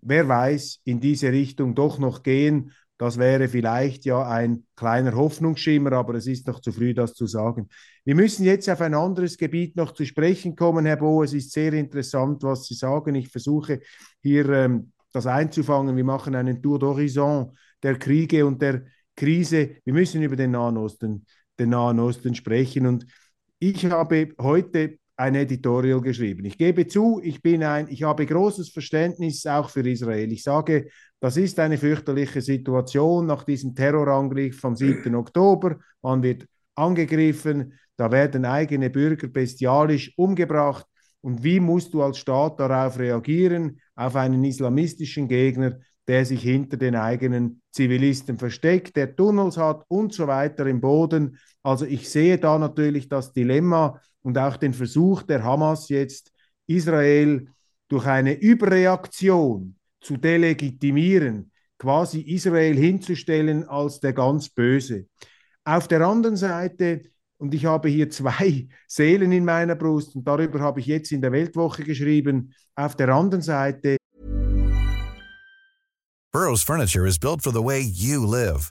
wer weiß, in diese Richtung doch noch gehen. Das wäre vielleicht ja ein kleiner Hoffnungsschimmer, aber es ist noch zu früh, das zu sagen. Wir müssen jetzt auf ein anderes Gebiet noch zu sprechen kommen, Herr Bo. Es ist sehr interessant, was Sie sagen. Ich versuche hier ähm, das einzufangen. Wir machen einen Tour d'horizon der Kriege und der Krise. Wir müssen über den Nahen Osten, den Nahen Osten sprechen. Und ich habe heute ein Editorial geschrieben. Ich gebe zu, ich bin ein, ich habe großes Verständnis auch für Israel. Ich sage, das ist eine fürchterliche Situation nach diesem Terrorangriff vom 7. Oktober. Man wird angegriffen, da werden eigene Bürger bestialisch umgebracht. Und wie musst du als Staat darauf reagieren, auf einen islamistischen Gegner, der sich hinter den eigenen Zivilisten versteckt, der Tunnels hat und so weiter im Boden. Also ich sehe da natürlich das Dilemma und auch den Versuch der Hamas jetzt, Israel durch eine Überreaktion zu delegitimieren, quasi Israel hinzustellen als der ganz Böse. Auf der anderen Seite, und ich habe hier zwei Seelen in meiner Brust, und darüber habe ich jetzt in der Weltwoche geschrieben, auf der anderen Seite. Burroughs Furniture is built for the way you live.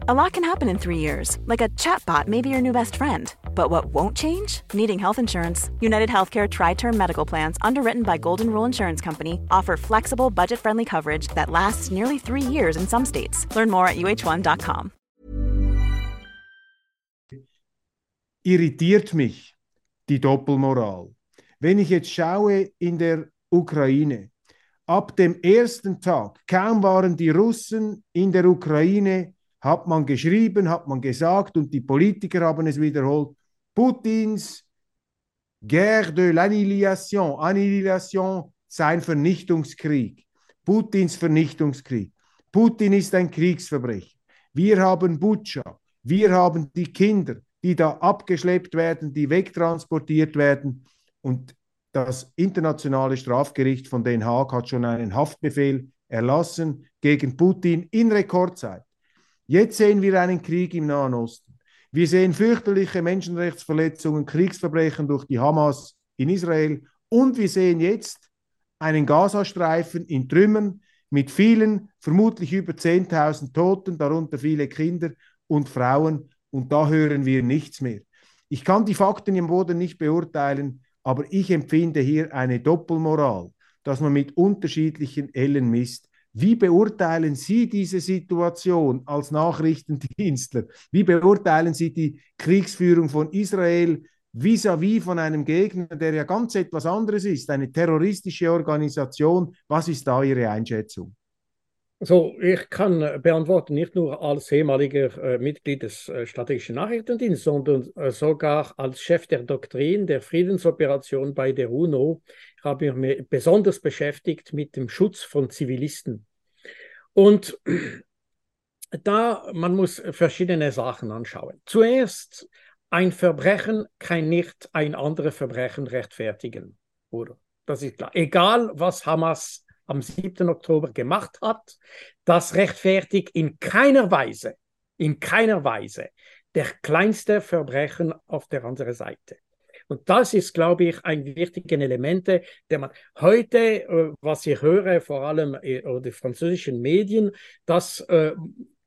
A lot can happen in three years, like a chatbot may be your new best friend. But what won't change? Needing health insurance. United Healthcare Tri Term Medical Plans, underwritten by Golden Rule Insurance Company, offer flexible, budget friendly coverage that lasts nearly three years in some states. Learn more at uh1.com. Irritiert mich die Doppelmoral. Wenn ich jetzt schaue in der Ukraine, ab dem ersten Tag, kaum waren die Russen in der Ukraine, hat man geschrieben, hat man gesagt und die Politiker haben es wiederholt. Putins Guerre de l'Annihilation, Annihilation, sein Vernichtungskrieg. Putins Vernichtungskrieg. Putin ist ein Kriegsverbrecher. Wir haben Butscha, wir haben die Kinder, die da abgeschleppt werden, die wegtransportiert werden. Und das internationale Strafgericht von Den Haag hat schon einen Haftbefehl erlassen gegen Putin in Rekordzeit. Jetzt sehen wir einen Krieg im Nahen Osten. Wir sehen fürchterliche Menschenrechtsverletzungen, Kriegsverbrechen durch die Hamas in Israel und wir sehen jetzt einen Gazastreifen in Trümmern mit vielen, vermutlich über 10.000 Toten, darunter viele Kinder und Frauen und da hören wir nichts mehr. Ich kann die Fakten im Boden nicht beurteilen, aber ich empfinde hier eine Doppelmoral, dass man mit unterschiedlichen Ellen misst. Wie beurteilen Sie diese Situation als Nachrichtendienstler? Wie beurteilen Sie die Kriegsführung von Israel vis-à-vis -vis von einem Gegner, der ja ganz etwas anderes ist, eine terroristische Organisation? Was ist da Ihre Einschätzung? Also ich kann beantworten, nicht nur als ehemaliger äh, Mitglied des äh, Strategischen Nachrichtendienstes, sondern äh, sogar als Chef der Doktrin der Friedensoperation bei der UNO habe ich mich besonders beschäftigt mit dem Schutz von Zivilisten. Und da, man muss verschiedene Sachen anschauen. Zuerst, ein Verbrechen kann nicht ein anderes Verbrechen rechtfertigen, oder? Das ist klar. Egal, was Hamas am 7. Oktober gemacht hat, das rechtfertigt in keiner Weise, in keiner Weise der kleinste Verbrechen auf der anderen Seite. Und das ist, glaube ich, ein wichtiges Element, der man heute, äh, was ich höre, vor allem äh, die französischen Medien, dass äh,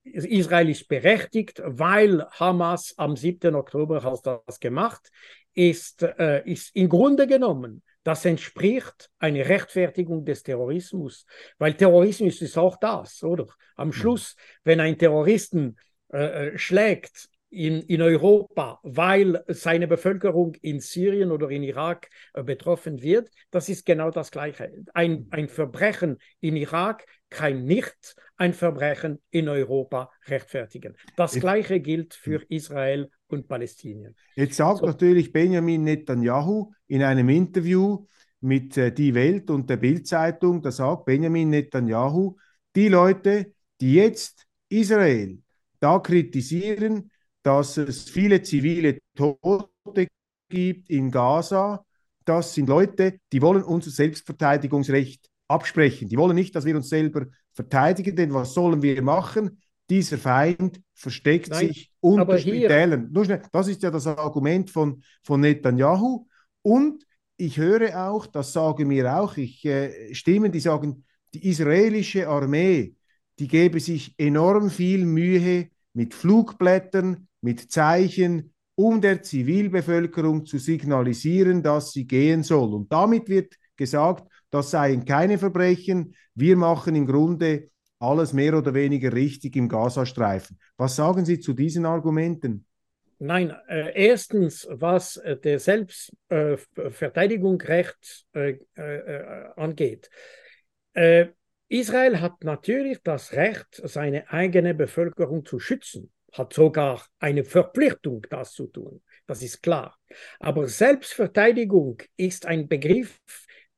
Israel ist berechtigt, weil Hamas am 7. Oktober hat das gemacht, ist, äh, ist im Grunde genommen das entspricht einer Rechtfertigung des Terrorismus, weil Terrorismus ist auch das, oder? Am mhm. Schluss, wenn ein Terroristen äh, schlägt in, in Europa, weil seine Bevölkerung in Syrien oder in Irak äh, betroffen wird, das ist genau das Gleiche. Ein, ein Verbrechen in Irak kann nicht ein Verbrechen in Europa rechtfertigen. Das Gleiche gilt für Israel und Palästinien. Jetzt sagt so. natürlich Benjamin Netanyahu in einem Interview mit äh, Die Welt und der Bildzeitung, da sagt Benjamin Netanyahu, die Leute, die jetzt Israel da kritisieren, dass es viele zivile Tote gibt in Gaza. Das sind Leute, die wollen unser Selbstverteidigungsrecht absprechen. Die wollen nicht, dass wir uns selber verteidigen, denn was sollen wir machen? Dieser Feind versteckt Nein, sich unter Spitälern. Das ist ja das Argument von, von Netanyahu. Und ich höre auch, das sagen mir auch ich, äh, Stimmen, die sagen, die israelische Armee, die gebe sich enorm viel Mühe mit Flugblättern, mit Zeichen, um der Zivilbevölkerung zu signalisieren, dass sie gehen soll. Und damit wird gesagt, das seien keine Verbrechen, wir machen im Grunde alles mehr oder weniger richtig im Gazastreifen. Was sagen Sie zu diesen Argumenten? Nein, äh, erstens, was äh, der Selbstverteidigungsrecht äh, äh, äh, angeht. Äh, Israel hat natürlich das Recht, seine eigene Bevölkerung zu schützen, hat sogar eine Verpflichtung, das zu tun. Das ist klar. Aber Selbstverteidigung ist ein Begriff,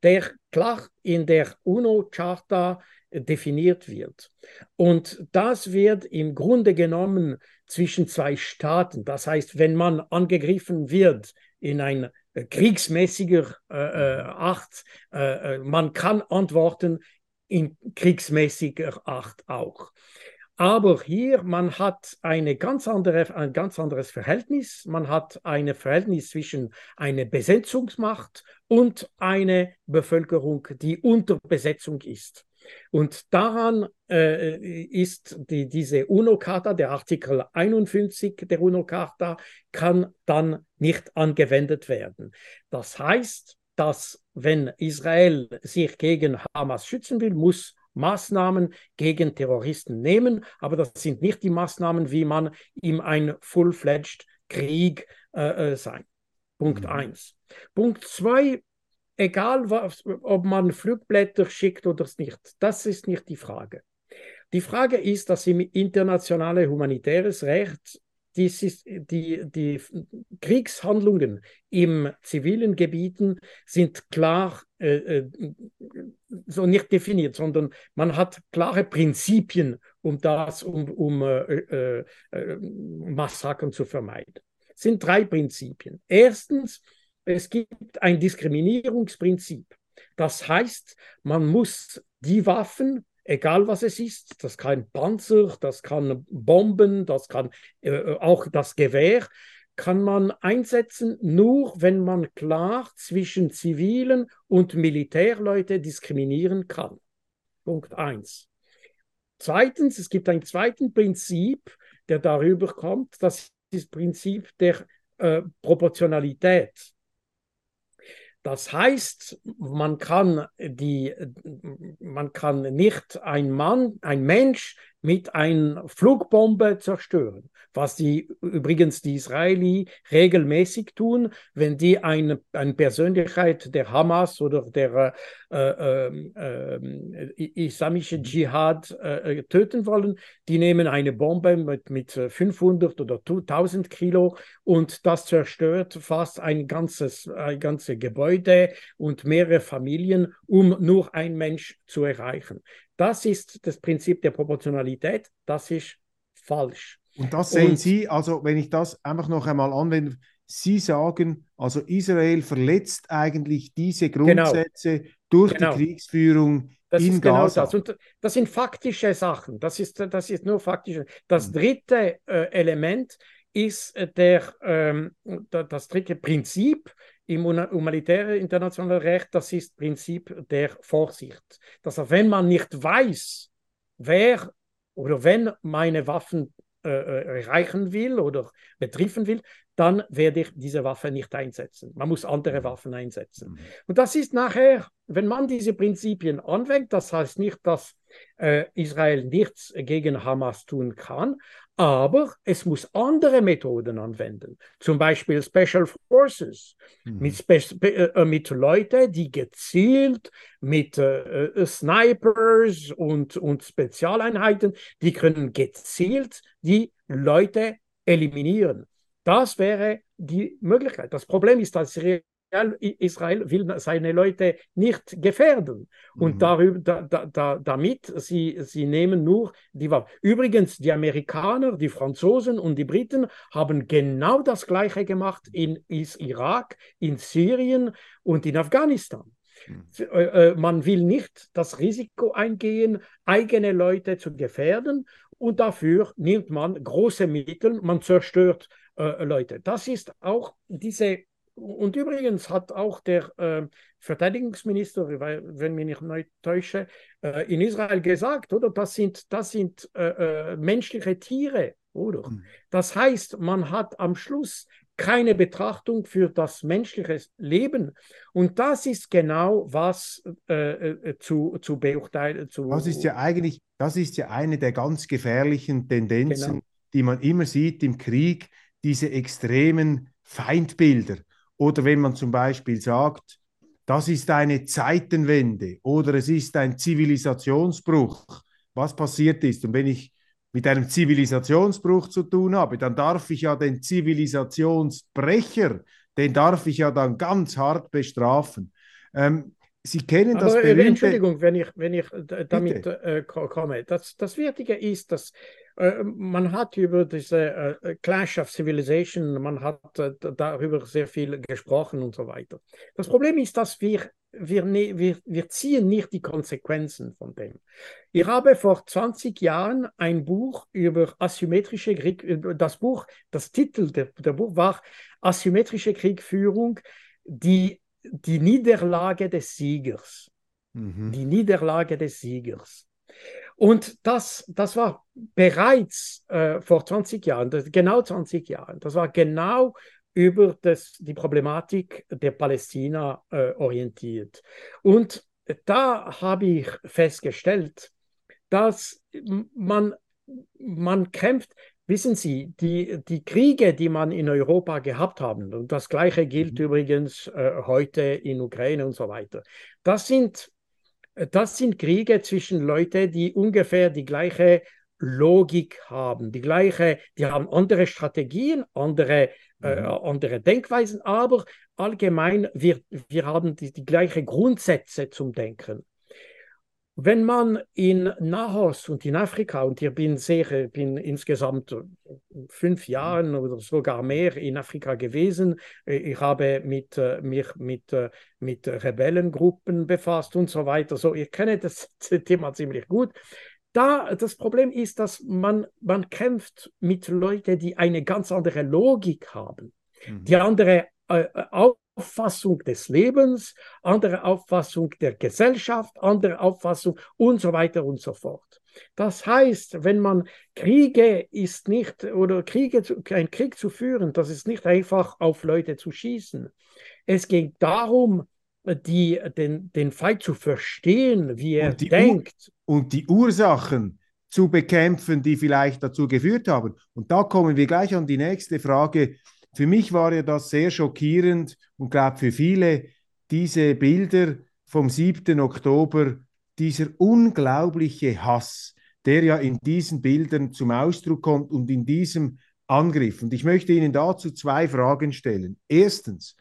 der klar in der UNO-Charta definiert wird. Und das wird im Grunde genommen zwischen zwei Staaten. Das heißt, wenn man angegriffen wird in ein äh, kriegsmäßiger äh, äh, Art, äh, äh, man kann antworten in kriegsmäßiger Art auch. Aber hier, man hat eine ganz andere, ein ganz anderes Verhältnis. Man hat ein Verhältnis zwischen einer Besetzungsmacht und einer Bevölkerung, die unter Besetzung ist. Und daran äh, ist die, diese UNO-Charta, der Artikel 51 der UNO-Charta, kann dann nicht angewendet werden. Das heißt, dass wenn Israel sich gegen Hamas schützen will, muss Maßnahmen gegen Terroristen nehmen, aber das sind nicht die Maßnahmen, wie man ihm ein full-fledged Krieg äh, äh sein. Punkt 1. Mhm. Punkt 2, egal was, ob man Flugblätter schickt oder nicht, das ist nicht die Frage. Die Frage ist, dass im internationalen humanitäres Recht ist, die, die Kriegshandlungen im zivilen Gebieten sind klar äh, äh, so nicht definiert, sondern man hat klare Prinzipien, um das, um, um äh, äh, äh Massakern zu vermeiden. Es sind drei Prinzipien. Erstens, es gibt ein Diskriminierungsprinzip. Das heißt, man muss die Waffen, egal was es ist, das kann Panzer, das kann Bomben, das kann äh, auch das Gewehr, kann man einsetzen, nur wenn man klar zwischen zivilen und Militärleute diskriminieren kann. Punkt 1. Zweitens, es gibt ein zweites Prinzip, der darüber kommt, das ist das Prinzip der äh, Proportionalität. Das heißt, man kann, die, man kann nicht ein Mann, ein Mensch mit einer Flugbombe zerstören, was die übrigens die Israeli regelmäßig tun, wenn die eine, eine Persönlichkeit der Hamas oder der äh, äh, äh, islamische Dschihad äh, töten wollen, die nehmen eine Bombe mit, mit 500 oder 1000 Kilo und das zerstört fast ein ganzes, ein ganzes Gebäude und mehrere Familien, um nur ein Mensch zu erreichen. Das ist das Prinzip der Proportionalität. Das ist falsch. Und das sehen Und, Sie, also wenn ich das einfach noch einmal anwende, Sie sagen, also Israel verletzt eigentlich diese genau. Grundsätze genau, durch genau. die Kriegsführung das in ist genau Gaza. Das. Und das sind faktische Sachen. Das ist, das ist nur faktisch. Das hm. dritte äh, Element ist äh, der, ähm, das dritte Prinzip im humanitären internationalen Recht, das ist Prinzip der Vorsicht. Dass wenn man nicht weiß, wer oder wenn meine Waffen äh, äh, erreichen will oder betreffen will, dann werde ich diese Waffe nicht einsetzen. Man muss andere mhm. Waffen einsetzen. Mhm. Und das ist nachher, wenn man diese Prinzipien anwendet, das heißt nicht, dass äh, Israel nichts gegen Hamas tun kann, aber es muss andere Methoden anwenden, zum Beispiel Special Forces, mhm. mit, Spe äh, mit Leuten, die gezielt mit äh, äh, Snipers und, und Spezialeinheiten, die können gezielt die Leute eliminieren. Das wäre die Möglichkeit. Das Problem ist, dass Israel will seine Leute nicht gefährden. Und mhm. darüber, da, da, damit, sie, sie nehmen nur die Waffen. Übrigens, die Amerikaner, die Franzosen und die Briten haben genau das Gleiche gemacht in Irak, in Syrien und in Afghanistan. Mhm. Äh, äh, man will nicht das Risiko eingehen, eigene Leute zu gefährden und dafür nimmt man große Mittel, man zerstört äh, Leute. Das ist auch diese und übrigens hat auch der äh, Verteidigungsminister, wenn mich nicht neu täusche, äh, in Israel gesagt, oder? Das sind, das sind äh, äh menschliche Tiere, oder? Mhm. Das heißt, man hat am Schluss keine Betrachtung für das menschliche Leben. Und das ist genau, was äh, äh zu, zu beurteilen. Zu, das ist ja eigentlich, das ist ja eine der ganz gefährlichen Tendenzen, genau. die man immer sieht im Krieg, diese extremen Feindbilder. Oder wenn man zum Beispiel sagt, das ist eine Zeitenwende oder es ist ein Zivilisationsbruch, was passiert ist. Und wenn ich mit einem Zivilisationsbruch zu tun habe, dann darf ich ja den Zivilisationsbrecher, den darf ich ja dann ganz hart bestrafen. Ähm, Sie kennen Aber, das äh, berühmte... Entschuldigung, wenn ich, wenn ich damit äh, komme. Das, das Wichtige ist, dass äh, man hat über diese äh, Clash of Civilization, man hat äh, darüber sehr viel gesprochen und so weiter. Das Problem ist, dass wir, wir, ne, wir, wir ziehen nicht die Konsequenzen von dem. Ich habe vor 20 Jahren ein Buch über asymmetrische Krieg, das Buch, das Titel der, der Buch war Asymmetrische Kriegführung, die die Niederlage des Siegers. Mhm. Die Niederlage des Siegers. Und das, das war bereits äh, vor 20 Jahren, genau 20 Jahren, das war genau über das, die Problematik der Palästina äh, orientiert. Und da habe ich festgestellt, dass man, man kämpft, Wissen Sie, die, die Kriege, die man in Europa gehabt haben, und das Gleiche gilt mhm. übrigens äh, heute in Ukraine und so weiter, das sind, das sind Kriege zwischen Leuten, die ungefähr die gleiche Logik haben, die gleiche, die haben andere Strategien, andere, äh, mhm. andere Denkweisen, aber allgemein, wir, wir haben die, die gleichen Grundsätze zum Denken. Wenn man in Nahost und in Afrika, und ich bin sehr, bin insgesamt fünf Jahre oder sogar mehr in Afrika gewesen, ich habe mit, äh, mich mit, äh, mit Rebellengruppen befasst und so weiter. So, ich kenne das Thema ziemlich gut. Da, das Problem ist, dass man, man kämpft mit Leuten, die eine ganz andere Logik haben, mhm. die andere äh, Auffassung des Lebens, andere Auffassung der Gesellschaft, andere Auffassung und so weiter und so fort. Das heißt, wenn man Kriege ist nicht oder Kriege, ein Krieg zu führen, das ist nicht einfach auf Leute zu schießen. Es geht darum, die, den, den Feind zu verstehen, wie er denkt. Ur und die Ursachen zu bekämpfen, die vielleicht dazu geführt haben. Und da kommen wir gleich an die nächste Frage für mich war ja das sehr schockierend und glaube für viele diese Bilder vom 7. Oktober, dieser unglaubliche Hass, der ja in diesen Bildern zum Ausdruck kommt und in diesem Angriff. Und ich möchte Ihnen dazu zwei Fragen stellen. Erstens,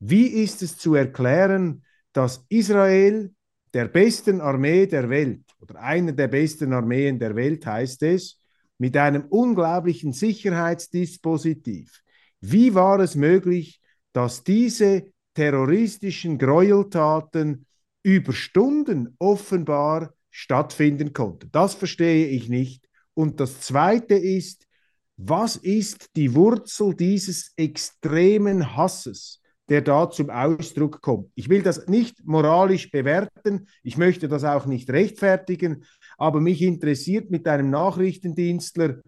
wie ist es zu erklären, dass Israel der besten Armee der Welt oder einer der besten Armeen der Welt heißt es, mit einem unglaublichen Sicherheitsdispositiv wie war es möglich, dass diese terroristischen Gräueltaten über Stunden offenbar stattfinden konnten? Das verstehe ich nicht. Und das Zweite ist, was ist die Wurzel dieses extremen Hasses, der da zum Ausdruck kommt? Ich will das nicht moralisch bewerten, ich möchte das auch nicht rechtfertigen, aber mich interessiert mit einem Nachrichtendienstler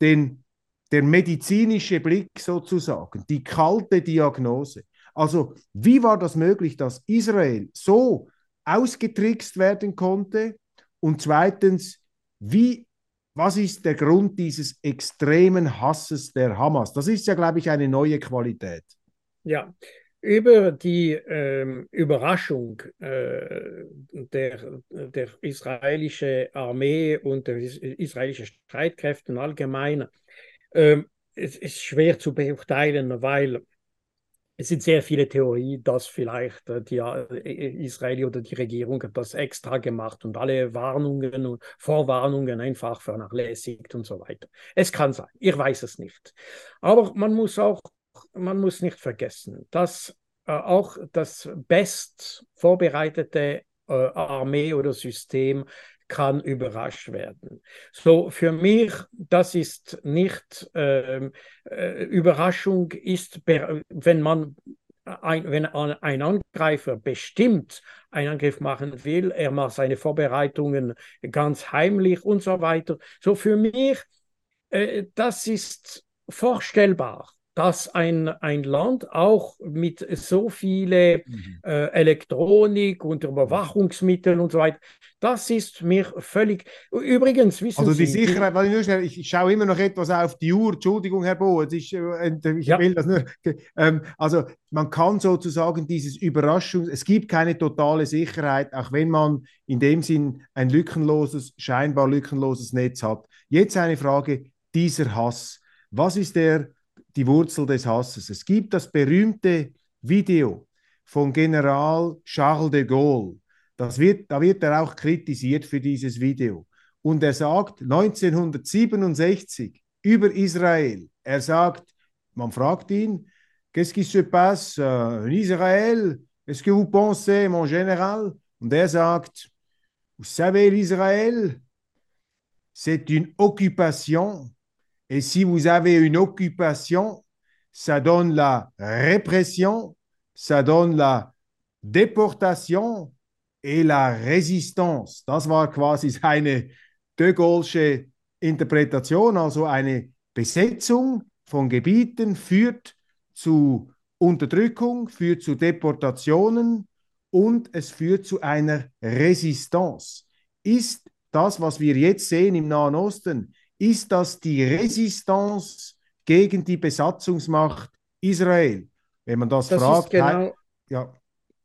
den der medizinische Blick sozusagen, die kalte Diagnose. Also wie war das möglich, dass Israel so ausgetrickst werden konnte? Und zweitens, wie, was ist der Grund dieses extremen Hasses der Hamas? Das ist ja, glaube ich, eine neue Qualität. Ja, über die ähm, Überraschung äh, der, der israelischen Armee und der israelischen Streitkräfte allgemein ähm, es ist schwer zu beurteilen, weil es sind sehr viele Theorien, dass vielleicht äh, die äh, Israel oder die Regierung das extra gemacht und alle Warnungen und Vorwarnungen einfach vernachlässigt und so weiter. Es kann sein, ich weiß es nicht. Aber man muss auch, man muss nicht vergessen, dass äh, auch das best vorbereitete Armee oder System kann überrascht werden. So für mich, das ist nicht ähm, äh, Überraschung, ist, wenn man ein, wenn ein Angreifer bestimmt einen Angriff machen will, er macht seine Vorbereitungen ganz heimlich und so weiter. So für mich, äh, das ist vorstellbar dass ein, ein Land auch mit so viele mhm. äh, Elektronik und Überwachungsmitteln und so weiter, das ist mir völlig. Übrigens, wissen also die Sie. Sicherheit, weil ich, nur schnell, ich schaue immer noch etwas auf die Uhr, Entschuldigung, Herr Bo, ist, äh, ich ja. will das nur. Ähm, also man kann sozusagen dieses Überraschung, es gibt keine totale Sicherheit, auch wenn man in dem Sinn ein lückenloses, scheinbar lückenloses Netz hat. Jetzt eine Frage, dieser Hass. Was ist der die Wurzel des Hasses. Es gibt das berühmte Video von General Charles de Gaulle. Das wird, da wird er auch kritisiert für dieses Video. Und er sagt 1967 über Israel, er sagt, man fragt ihn, qu'est-ce qui se passe euh, en Israël? Est-ce que vous pensez, mon général? Und er sagt, vous savez, l'Israël, c'est une occupation Et si vous avez une occupation, ça donne la répression, ça donne la Deportation et la Resistance. Das war quasi seine de Gaulle'sche Interpretation, also eine Besetzung von Gebieten führt zu Unterdrückung, führt zu Deportationen und es führt zu einer Resistance. Ist das, was wir jetzt sehen im Nahen Osten, ist das die Resistance gegen die Besatzungsmacht Israel? Wenn man das, das fragt. Genau, ja.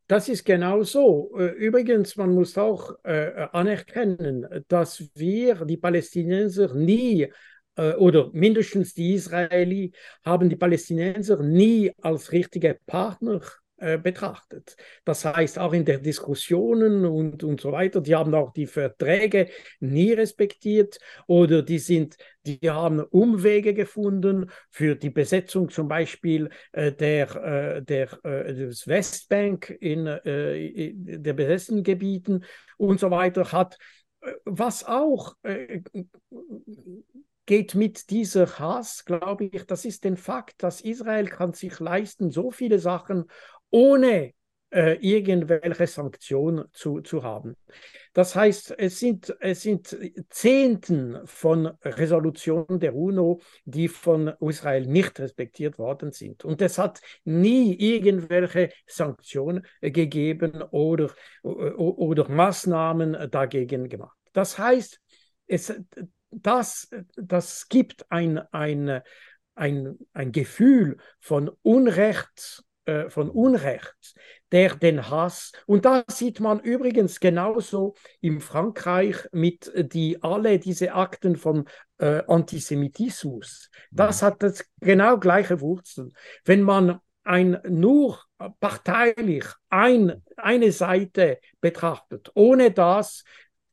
Das ist genau so. Äh, übrigens, man muss auch äh, anerkennen, dass wir, die Palästinenser, nie äh, oder mindestens die Israeli haben die Palästinenser nie als richtige Partner äh, betrachtet. Das heißt, auch in der Diskussionen und, und so weiter, die haben auch die Verträge nie respektiert oder die sind, die haben Umwege gefunden für die Besetzung zum Beispiel äh, der, äh, der, des Westbank in, in der besetzten Gebieten und so weiter hat, was auch geht mit dieser Hass, glaube ich, das ist den Fakt, dass Israel kann sich leisten, so viele Sachen ohne äh, irgendwelche Sanktionen zu, zu haben. Das heißt, es sind, es sind Zehnten von Resolutionen der UNO, die von Israel nicht respektiert worden sind. Und es hat nie irgendwelche Sanktionen gegeben oder, oder Maßnahmen dagegen gemacht. Das heißt, es, das, das gibt ein, ein, ein, ein Gefühl von Unrecht äh, von Unrecht, der den Hass, und da sieht man übrigens genauso in Frankreich mit die alle diese Akten von äh, Antisemitismus. Das mhm. hat das genau gleiche Wurzeln. Wenn man ein nur parteilich ein, eine Seite betrachtet, ohne das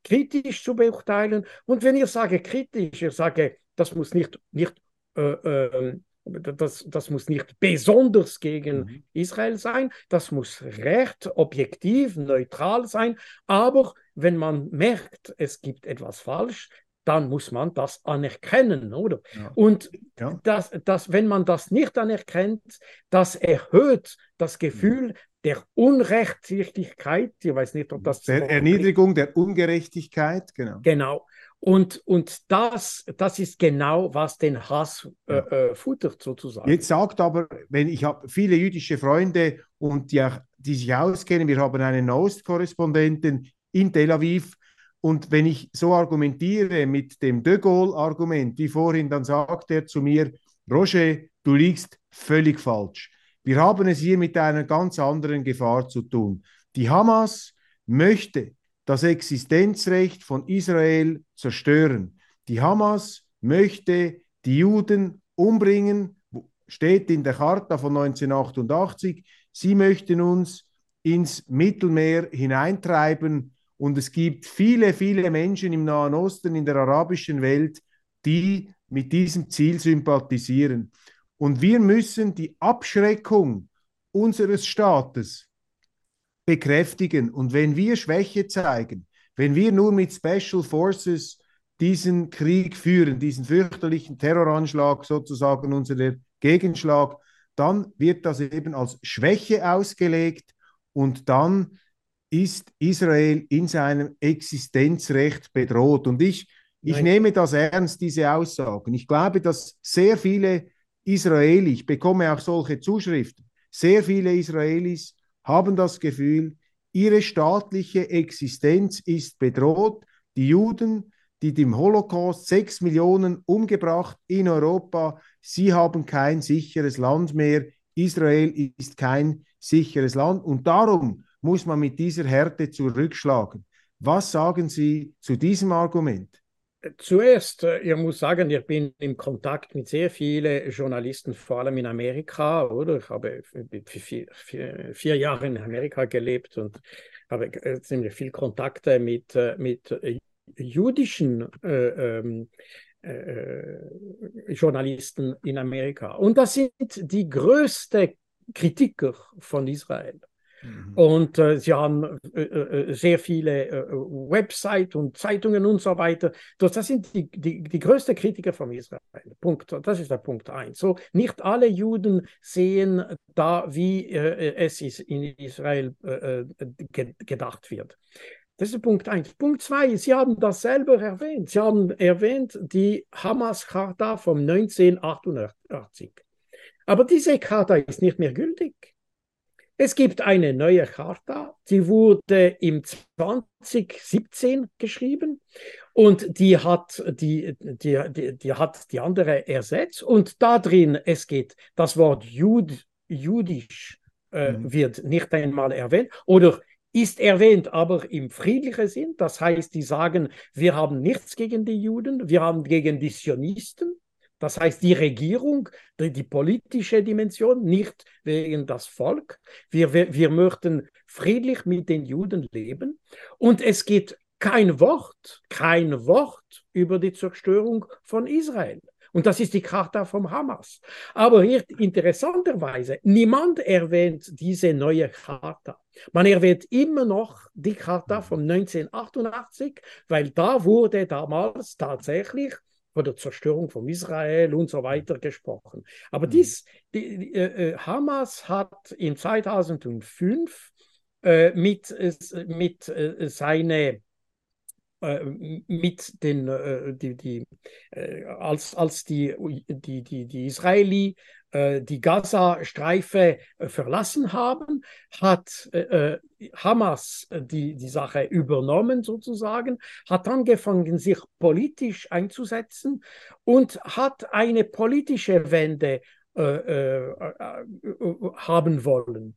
kritisch zu beurteilen. Und wenn ich sage kritisch, ich sage, das muss nicht, nicht äh, äh, das, das muss nicht besonders gegen mhm. Israel sein, das muss recht, objektiv, neutral sein, aber wenn man merkt, es gibt etwas falsch, dann muss man das anerkennen, oder? Ja. Und ja. Das, das, wenn man das nicht anerkennt, das erhöht das Gefühl mhm. der Unrechtssichtigkeit, ich weiß nicht, ob das... Der Erniedrigung, der Ungerechtigkeit, genau. Genau. Und, und das, das ist genau, was den Hass äh, äh, futtert, sozusagen. Jetzt sagt aber, wenn ich habe viele jüdische Freunde und die, die sich auskennen, wir haben einen Nahostkorrespondenten in Tel Aviv. Und wenn ich so argumentiere mit dem De Gaulle-Argument, wie vorhin, dann sagt er zu mir, Roger, du liegst völlig falsch. Wir haben es hier mit einer ganz anderen Gefahr zu tun. Die Hamas möchte das Existenzrecht von Israel zerstören. Die Hamas möchte die Juden umbringen, steht in der Charta von 1988. Sie möchten uns ins Mittelmeer hineintreiben. Und es gibt viele, viele Menschen im Nahen Osten, in der arabischen Welt, die mit diesem Ziel sympathisieren. Und wir müssen die Abschreckung unseres Staates bekräftigen. Und wenn wir Schwäche zeigen, wenn wir nur mit Special Forces diesen Krieg führen, diesen fürchterlichen Terroranschlag sozusagen, unser Gegenschlag, dann wird das eben als Schwäche ausgelegt und dann ist Israel in seinem Existenzrecht bedroht. Und ich, ich nehme das ernst, diese Aussagen. Ich glaube, dass sehr viele Israelis, ich bekomme auch solche Zuschriften, sehr viele Israelis haben das Gefühl, ihre staatliche Existenz ist bedroht. Die Juden, die dem Holocaust sechs Millionen umgebracht in Europa, sie haben kein sicheres Land mehr. Israel ist kein sicheres Land und darum muss man mit dieser Härte zurückschlagen. Was sagen Sie zu diesem Argument? Zuerst, äh, ich muss sagen, ich bin im Kontakt mit sehr vielen Journalisten, vor allem in Amerika, oder? Ich habe vier, vier, vier Jahre in Amerika gelebt und habe äh, ziemlich viel Kontakte mit, äh, mit jüdischen äh, ähm, äh, Journalisten in Amerika. Und das sind die größten Kritiker von Israel. Mhm. Und äh, sie haben äh, äh, sehr viele äh, Websites und Zeitungen und so weiter. Das, das sind die, die, die größten Kritiker von Israel. Punkt. Das ist der Punkt eins. So, nicht alle Juden sehen da, wie äh, es ist in Israel äh, ge gedacht wird. Das ist Punkt eins. Punkt zwei, Sie haben das selber erwähnt. Sie haben erwähnt die Hamas-Charta vom 1988. Aber diese Charta ist nicht mehr gültig. Es gibt eine neue Charta, die wurde im 2017 geschrieben und die hat die, die, die, die, hat die andere ersetzt. Und da drin, es geht, das Wort Jud, jüdisch äh, mhm. wird nicht einmal erwähnt oder ist erwähnt, aber im friedlichen Sinn. Das heißt, die sagen, wir haben nichts gegen die Juden, wir haben gegen die Zionisten. Das heißt, die Regierung, die, die, politische Dimension, nicht wegen das Volk. Wir, wir, wir möchten friedlich mit den Juden leben. Und es geht kein Wort, kein Wort über die Zerstörung von Israel. Und das ist die Charta vom Hamas. Aber hier interessanterweise, niemand erwähnt diese neue Charta. Man erwähnt immer noch die Charta von 1988, weil da wurde damals tatsächlich von der Zerstörung von Israel und so weiter gesprochen. Aber mhm. dies, die, äh, äh Hamas hat in 2005 äh, mit, äh, mit äh, seine äh, mit den die, die als als die die die die Israeli die Gaza-Streife äh, verlassen haben, hat äh, Hamas die, die Sache übernommen sozusagen, hat angefangen, sich politisch einzusetzen und hat eine politische Wende haben wollen.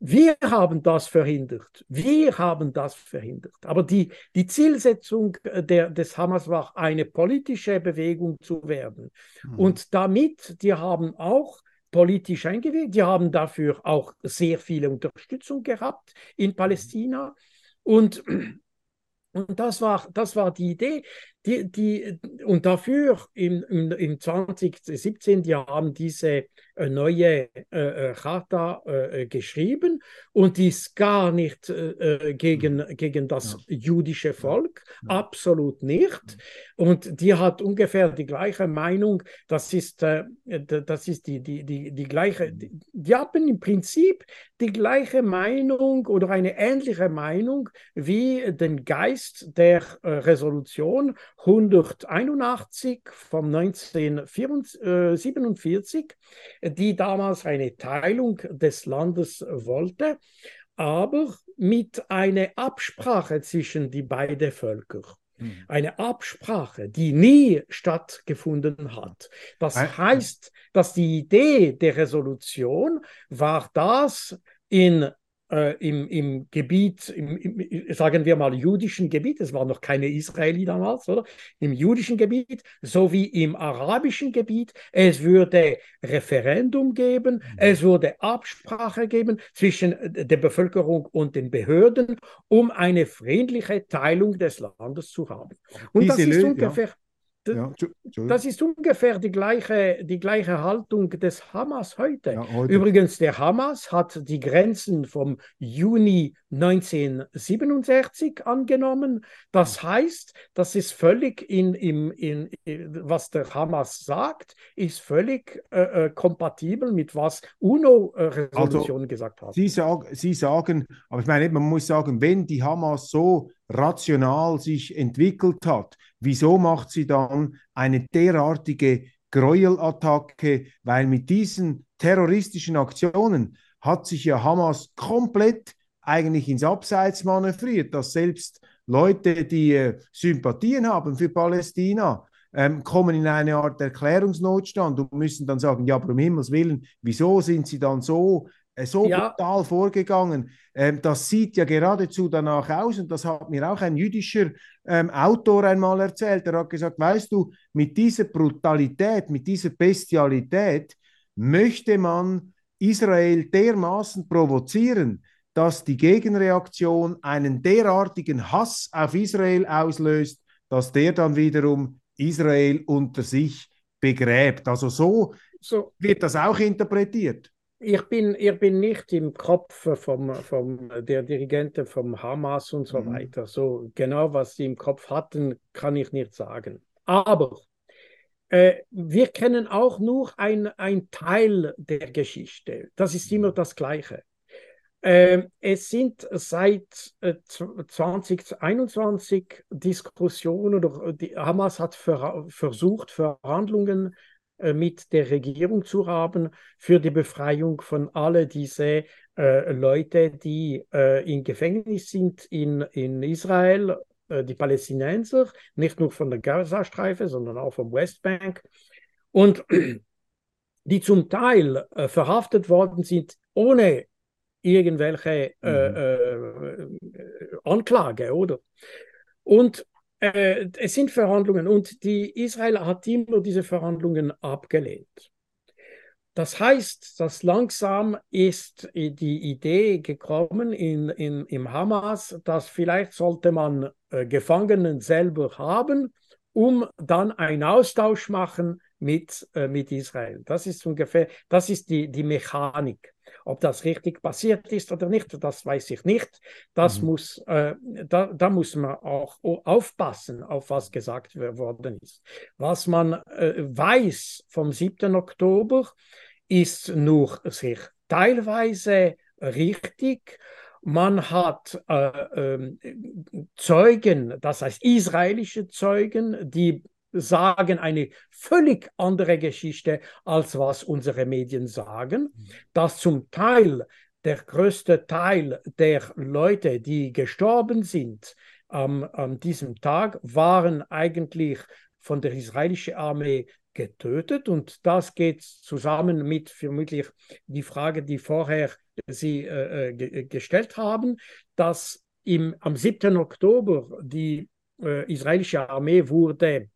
Wir haben das verhindert. Wir haben das verhindert. Aber die, die Zielsetzung der, des Hamas war, eine politische Bewegung zu werden. Mhm. Und damit, die haben auch politisch eingewirkt, die haben dafür auch sehr viele Unterstützung gehabt in Palästina. Und und das war, das war die Idee. Die, die, und dafür im, im, im 2017, die haben diese äh, neue äh, äh, Charta äh, geschrieben und die ist gar nicht äh, gegen, mhm. gegen das ja. jüdische Volk, ja. absolut nicht. Und die hat ungefähr die gleiche Meinung, das ist, äh, das ist die, die, die, die gleiche, die, die haben im Prinzip die gleiche Meinung oder eine ähnliche Meinung wie den Geist der Resolution 181 vom 1947, die damals eine Teilung des Landes wollte, aber mit einer Absprache zwischen die beiden Völker. Hm. Eine Absprache, die nie stattgefunden hat. Das heißt, dass die Idee der Resolution war das, in äh, im, im Gebiet, im, im, sagen wir mal, jüdischen Gebiet, es war noch keine Israeli damals, oder? Im jüdischen Gebiet sowie im arabischen Gebiet. Es würde Referendum geben, mhm. es würde Absprache geben zwischen der Bevölkerung und den Behörden, um eine friedliche Teilung des Landes zu haben. Und Diese das ist ungefähr. Ja ja, das ist ungefähr die gleiche, die gleiche Haltung des Hamas heute. Ja, heute. Übrigens, der Hamas hat die Grenzen vom Juni 1967 angenommen. Das heißt, das ist völlig in, in, in, in was der Hamas sagt, ist völlig äh, äh kompatibel mit was UNO-Resolutionen also, gesagt haben. Sie, sag, Sie sagen, aber ich meine, man muss sagen, wenn die Hamas so rational sich entwickelt hat, wieso macht sie dann eine derartige Gräuelattacke? Weil mit diesen terroristischen Aktionen hat sich ja Hamas komplett eigentlich ins Abseits manövriert, dass selbst Leute, die äh, Sympathien haben für Palästina, ähm, kommen in eine Art Erklärungsnotstand und müssen dann sagen, ja, aber um Himmels Willen, wieso sind sie dann so äh, so ja. brutal vorgegangen. Ähm, das sieht ja geradezu danach aus und das hat mir auch ein jüdischer ähm, Autor einmal erzählt. Er hat gesagt, weißt du, mit dieser Brutalität, mit dieser Bestialität möchte man Israel dermaßen provozieren, dass die Gegenreaktion einen derartigen Hass auf Israel auslöst, dass der dann wiederum Israel unter sich begräbt. Also so, so wird das auch interpretiert ich bin, ich bin nicht im Kopf vom, vom, der Dirigenten vom Hamas und so mhm. weiter. So genau, was sie im Kopf hatten, kann ich nicht sagen. Aber äh, wir kennen auch nur ein, ein Teil der Geschichte. Das ist immer das Gleiche. Äh, es sind seit äh, 2021 Diskussionen, oder die Hamas hat ver versucht, Verhandlungen äh, mit der Regierung zu haben für die Befreiung von all diese äh, Leute, die äh, in Gefängnis sind in, in Israel, äh, die Palästinenser, nicht nur von der Gazastreife, sondern auch vom Westbank. Und die zum Teil äh, verhaftet worden sind ohne irgendwelche äh, mhm. Anklage, oder? Und äh, es sind Verhandlungen und die Israel hat immer diese Verhandlungen abgelehnt. Das heißt, dass langsam ist die Idee gekommen in, in, im Hamas, dass vielleicht sollte man äh, Gefangenen selber haben, um dann einen Austausch machen mit, äh, mit Israel. Das ist ungefähr, das ist die, die Mechanik. Ob das richtig passiert ist oder nicht, das weiß ich nicht. Das mhm. muss, äh, da, da muss man auch aufpassen, auf was gesagt worden ist. Was man äh, weiß vom 7. Oktober, ist nur sich teilweise richtig. Man hat äh, äh, Zeugen, das heißt israelische Zeugen, die sagen eine völlig andere Geschichte, als was unsere Medien sagen, mhm. dass zum Teil der größte Teil der Leute, die gestorben sind ähm, an diesem Tag, waren eigentlich von der israelischen Armee getötet. Und das geht zusammen mit vermutlich die Frage, die vorher Sie äh, äh gestellt haben, dass im, am 7. Oktober die äh, israelische Armee wurde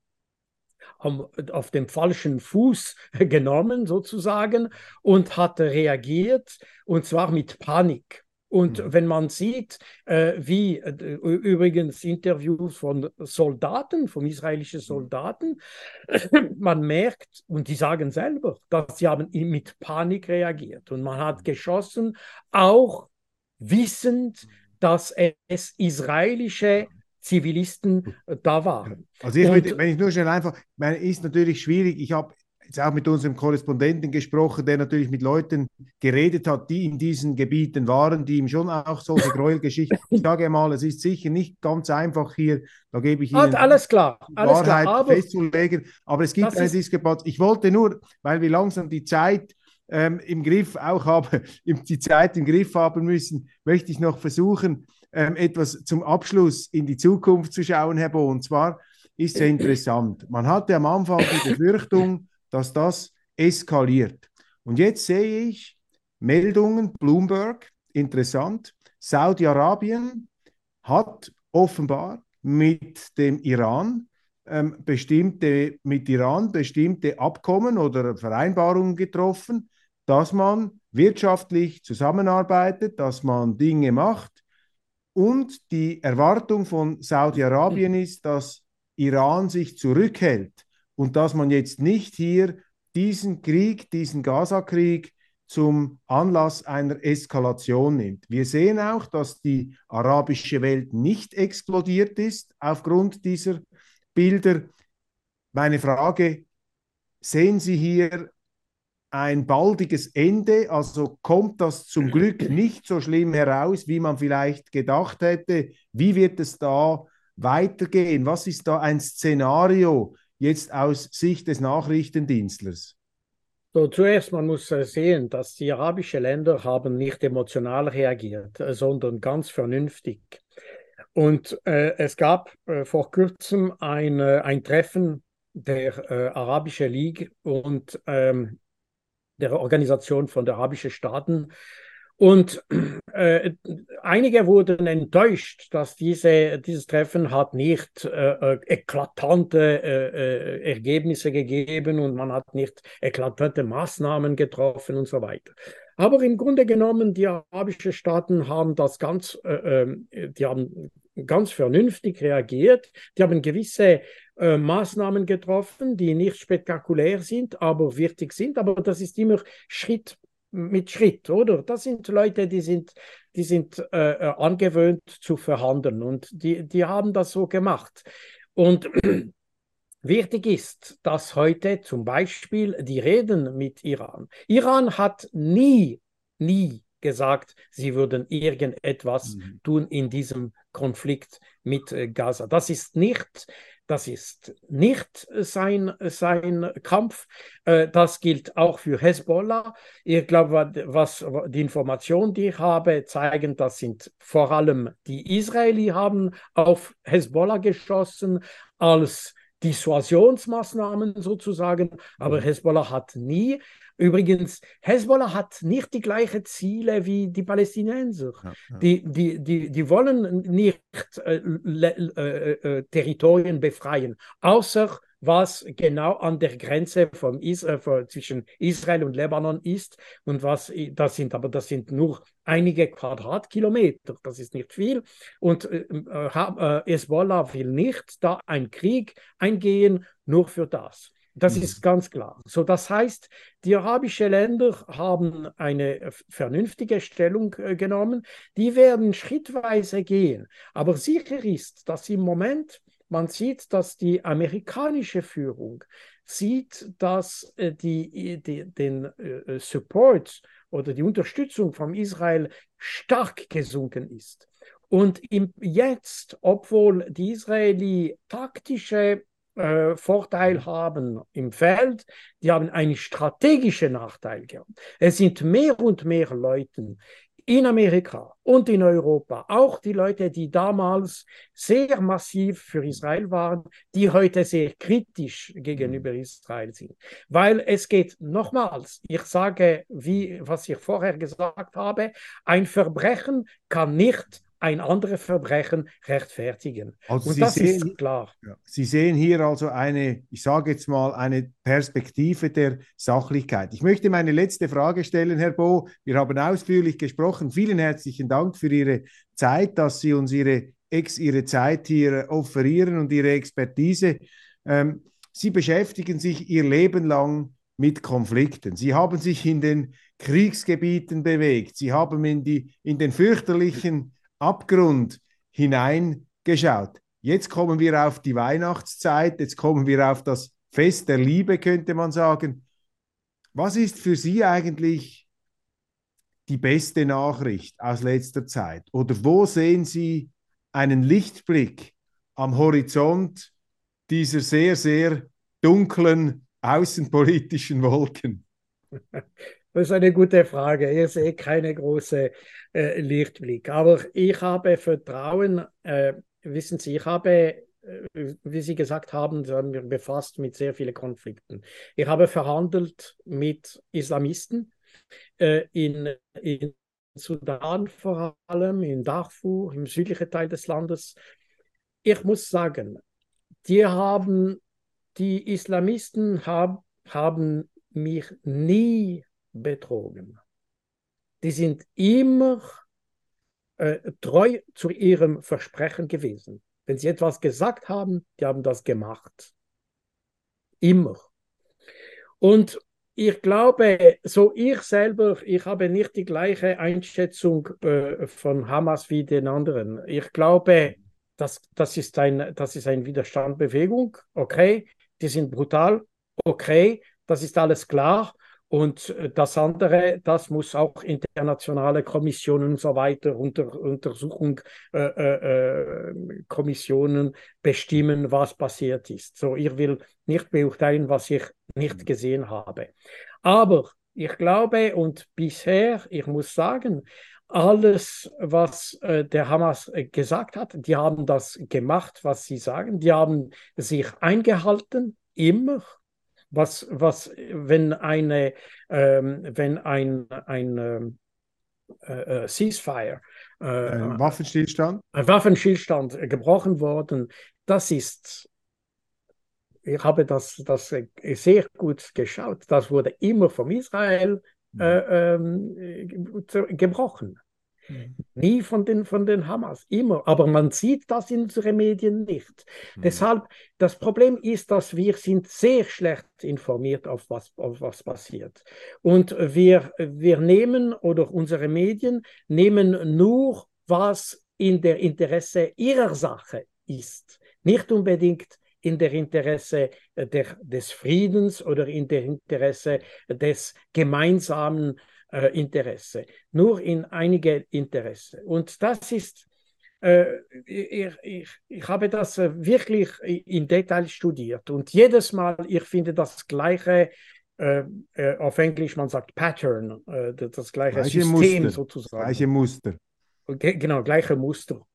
auf dem falschen Fuß genommen sozusagen und hat reagiert und zwar mit Panik. Und mhm. wenn man sieht, äh, wie äh, übrigens Interviews von Soldaten, von israelischen mhm. Soldaten, man merkt, und die sagen selber, dass sie haben mit Panik reagiert. Und man hat mhm. geschossen, auch wissend, mhm. dass es israelische Zivilisten äh, da waren. Also ich, und, wenn ich nur schnell einfach, meine, ist natürlich schwierig. Ich habe jetzt auch mit unserem Korrespondenten gesprochen, der natürlich mit Leuten geredet hat, die in diesen Gebieten waren, die ihm schon auch solche Gräuelgeschichten. ich sage mal, es ist sicher nicht ganz einfach hier, da gebe ich Ihnen alles klar, alles Wahrheit klar, aber festzulegen. Aber es gibt eine Diskrepanz. Ich wollte nur, weil wir langsam die Zeit ähm, im Griff auch haben, die Zeit im Griff haben müssen, möchte ich noch versuchen, ähm, etwas zum Abschluss in die Zukunft zu schauen, Herr Bo. Und zwar ist sehr interessant. Man hatte am Anfang die Befürchtung, dass das eskaliert. Und jetzt sehe ich Meldungen, Bloomberg, interessant, Saudi-Arabien hat offenbar mit dem Iran ähm, bestimmte, mit Iran bestimmte Abkommen oder Vereinbarungen getroffen, dass man wirtschaftlich zusammenarbeitet, dass man Dinge macht, und die Erwartung von Saudi-Arabien ist, dass Iran sich zurückhält und dass man jetzt nicht hier diesen Krieg, diesen Gaza-Krieg zum Anlass einer Eskalation nimmt. Wir sehen auch, dass die arabische Welt nicht explodiert ist aufgrund dieser Bilder. Meine Frage, sehen Sie hier ein baldiges Ende? Also kommt das zum Glück nicht so schlimm heraus, wie man vielleicht gedacht hätte? Wie wird es da weitergehen? Was ist da ein Szenario jetzt aus Sicht des Nachrichtendienstlers? So, zuerst, man muss äh, sehen, dass die arabischen Länder haben nicht emotional reagiert, äh, sondern ganz vernünftig. Und äh, es gab äh, vor kurzem ein, äh, ein Treffen der äh, Arabischen Liga und ähm, der Organisation von der arabischen Staaten und äh, einige wurden enttäuscht, dass diese, dieses Treffen hat nicht äh, äh eklatante äh, äh, Ergebnisse gegeben und man hat nicht eklatante Maßnahmen getroffen und so weiter. Aber im Grunde genommen, die arabischen Staaten haben das ganz, äh, ähm, die haben ganz vernünftig reagiert. Die haben gewisse äh, Maßnahmen getroffen, die nicht spektakulär sind, aber wichtig sind. Aber das ist immer Schritt mit Schritt, oder? Das sind Leute, die sind, die sind äh, äh, angewöhnt zu verhandeln und die, die haben das so gemacht. Und wichtig ist, dass heute zum Beispiel die Reden mit Iran. Iran hat nie, nie gesagt, sie würden irgendetwas mhm. tun in diesem Konflikt mit äh, Gaza. Das ist nicht das ist nicht sein, sein Kampf. Äh, das gilt auch für Hezbollah. Ich glaube, was die Informationen, die ich habe, zeigen, das sind vor allem die Israelis haben auf Hezbollah geschossen als Dissuasionsmaßnahmen sozusagen, aber mhm. Hezbollah hat nie Übrigens, Hezbollah hat nicht die gleichen Ziele wie die Palästinenser. Ja, ja. Die, die, die, die wollen nicht äh, äh, äh, Territorien befreien, außer was genau an der Grenze von Israel, von, zwischen Israel und Libanon ist. Und was das sind, aber das sind nur einige Quadratkilometer, das ist nicht viel. Und äh, äh, Hezbollah will nicht da einen Krieg eingehen, nur für das. Das mhm. ist ganz klar. So, das heißt, die arabischen Länder haben eine vernünftige Stellung äh, genommen. Die werden schrittweise gehen. Aber sicher ist, dass im Moment man sieht, dass die amerikanische Führung sieht, dass äh, die, die, den äh, Support oder die Unterstützung von Israel stark gesunken ist. Und im, jetzt, obwohl die Israeli taktische äh, Vorteil haben im Feld, die haben einen strategischen Nachteil gehabt. Es sind mehr und mehr Leute in Amerika und in Europa, auch die Leute, die damals sehr massiv für Israel waren, die heute sehr kritisch gegenüber mhm. Israel sind. Weil es geht nochmals, ich sage, wie was ich vorher gesagt habe, ein Verbrechen kann nicht ein anderes Verbrechen rechtfertigen. Also Und Sie das sehen, ist klar. Ja, Sie sehen hier also eine, ich sage jetzt mal, eine Perspektive der Sachlichkeit. Ich möchte meine letzte Frage stellen, Herr Bo. Wir haben ausführlich gesprochen. Vielen herzlichen Dank für Ihre Zeit, dass Sie uns Ihre, Ex, Ihre Zeit hier offerieren und Ihre Expertise. Ähm, Sie beschäftigen sich Ihr Leben lang mit Konflikten. Sie haben sich in den Kriegsgebieten bewegt. Sie haben in, die, in den fürchterlichen Abgrund hineingeschaut. Jetzt kommen wir auf die Weihnachtszeit, jetzt kommen wir auf das Fest der Liebe, könnte man sagen. Was ist für Sie eigentlich die beste Nachricht aus letzter Zeit? Oder wo sehen Sie einen Lichtblick am Horizont dieser sehr, sehr dunklen außenpolitischen Wolken? Das ist eine gute Frage. Ich sehe keine große äh, Lichtblick. Aber ich habe Vertrauen, äh, wissen Sie, ich habe, äh, wie Sie gesagt haben, haben wir befasst mit sehr vielen Konflikten. Ich habe verhandelt mit Islamisten äh, in, in Sudan vor allem, in Darfur, im südlichen Teil des Landes. Ich muss sagen, die haben, die Islamisten hab, haben mich nie betrogen. Die sind immer äh, treu zu ihrem Versprechen gewesen. Wenn sie etwas gesagt haben, die haben das gemacht. Immer. Und ich glaube, so ich selber, ich habe nicht die gleiche Einschätzung äh, von Hamas wie den anderen. Ich glaube, das, das, ist ein, das ist eine Widerstandbewegung, okay, die sind brutal, okay, das ist alles klar. Und äh, das andere, das muss auch internationale Kommissionen und so weiter, unter, Untersuchung, äh, äh, äh, Kommissionen bestimmen, was passiert ist. So, ich will nicht beurteilen, was ich nicht gesehen habe. Aber ich glaube und bisher, ich muss sagen, alles, was äh, der Hamas äh, gesagt hat, die haben das gemacht, was sie sagen. Die haben sich eingehalten, immer was, was wenn eine, ähm, wenn ein, ein ähm, äh, äh, Ceasefire, äh, ein Waffenstillstand, ein Waffenstillstand gebrochen worden, das ist ich habe das, das sehr gut geschaut. Das wurde immer von Israel mhm. äh, äh, gebrochen. Mhm. Nie von den, von den Hamas, immer. Aber man sieht das in unseren Medien nicht. Mhm. Deshalb, das Problem ist, dass wir sind sehr schlecht informiert auf was, auf was passiert. Und wir, wir nehmen, oder unsere Medien nehmen nur, was in der Interesse ihrer Sache ist. Nicht unbedingt in der Interesse der, des Friedens oder in der Interesse des gemeinsamen äh, Interesse, nur in einige Interesse. Und das ist, äh, ich, ich, ich habe das äh, wirklich in Detail studiert und jedes Mal, ich finde das gleiche, äh, äh auf Englisch man sagt Pattern, äh, das gleiche, gleiche System Muster, sozusagen. Gleiche Muster. Genau, gleiche Muster.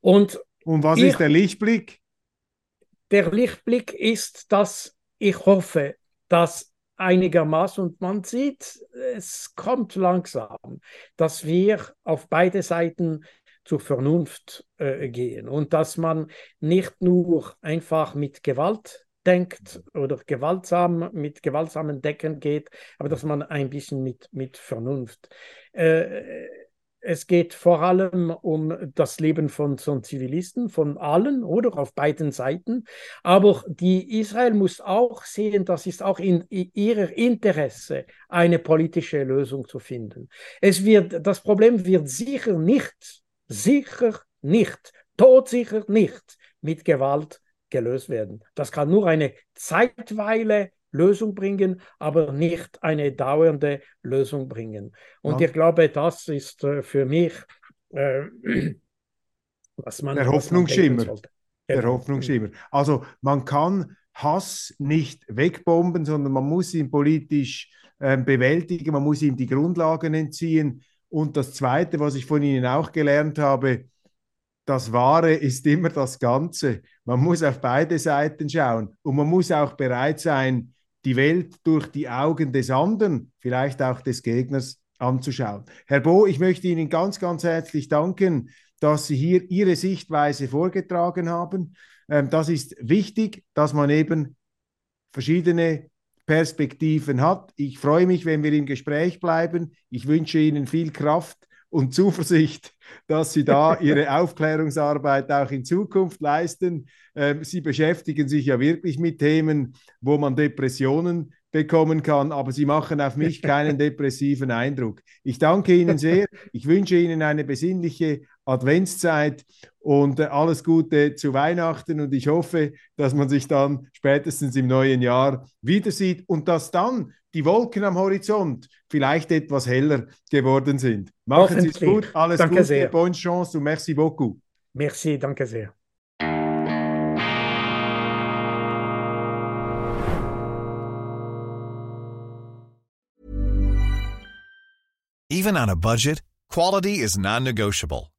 Und, und was ich, ist der Lichtblick? Der Lichtblick ist, dass ich hoffe, dass einigermaßen und man sieht, es kommt langsam, dass wir auf beide Seiten zur Vernunft äh, gehen und dass man nicht nur einfach mit Gewalt denkt oder gewaltsam mit gewaltsamen Decken geht, aber dass man ein bisschen mit, mit Vernunft. Äh, es geht vor allem um das Leben von, von Zivilisten, von allen oder auf beiden Seiten. Aber die Israel muss auch sehen, das ist auch in, in ihrer Interesse, eine politische Lösung zu finden. Es wird, das Problem wird sicher nicht, sicher nicht, todsicher nicht mit Gewalt gelöst werden. Das kann nur eine Zeitweile Lösung bringen, aber nicht eine dauernde Lösung bringen. Und ja. ich glaube, das ist äh, für mich, äh, was man. Der Hoffnungsschimmer. Der Hoffnungsschimmer. Also man kann Hass nicht wegbomben, sondern man muss ihn politisch äh, bewältigen, man muss ihm die Grundlagen entziehen. Und das Zweite, was ich von Ihnen auch gelernt habe, das Wahre ist immer das Ganze. Man muss auf beide Seiten schauen und man muss auch bereit sein, die Welt durch die Augen des anderen, vielleicht auch des Gegners anzuschauen. Herr Bo, ich möchte Ihnen ganz, ganz herzlich danken, dass Sie hier Ihre Sichtweise vorgetragen haben. Ähm, das ist wichtig, dass man eben verschiedene Perspektiven hat. Ich freue mich, wenn wir im Gespräch bleiben. Ich wünsche Ihnen viel Kraft und Zuversicht, dass Sie da Ihre Aufklärungsarbeit auch in Zukunft leisten. Ähm, Sie beschäftigen sich ja wirklich mit Themen, wo man Depressionen bekommen kann, aber Sie machen auf mich keinen depressiven Eindruck. Ich danke Ihnen sehr. Ich wünsche Ihnen eine besinnliche Adventszeit und äh, alles Gute zu Weihnachten und ich hoffe, dass man sich dann spätestens im neuen Jahr wieder sieht und dass dann die Wolken am Horizont vielleicht etwas heller geworden sind. Machen Sie es gut, alles danke Gute, sehr. bonne chance und merci beaucoup. Merci, danke sehr. Even on a budget, quality is non-negotiable.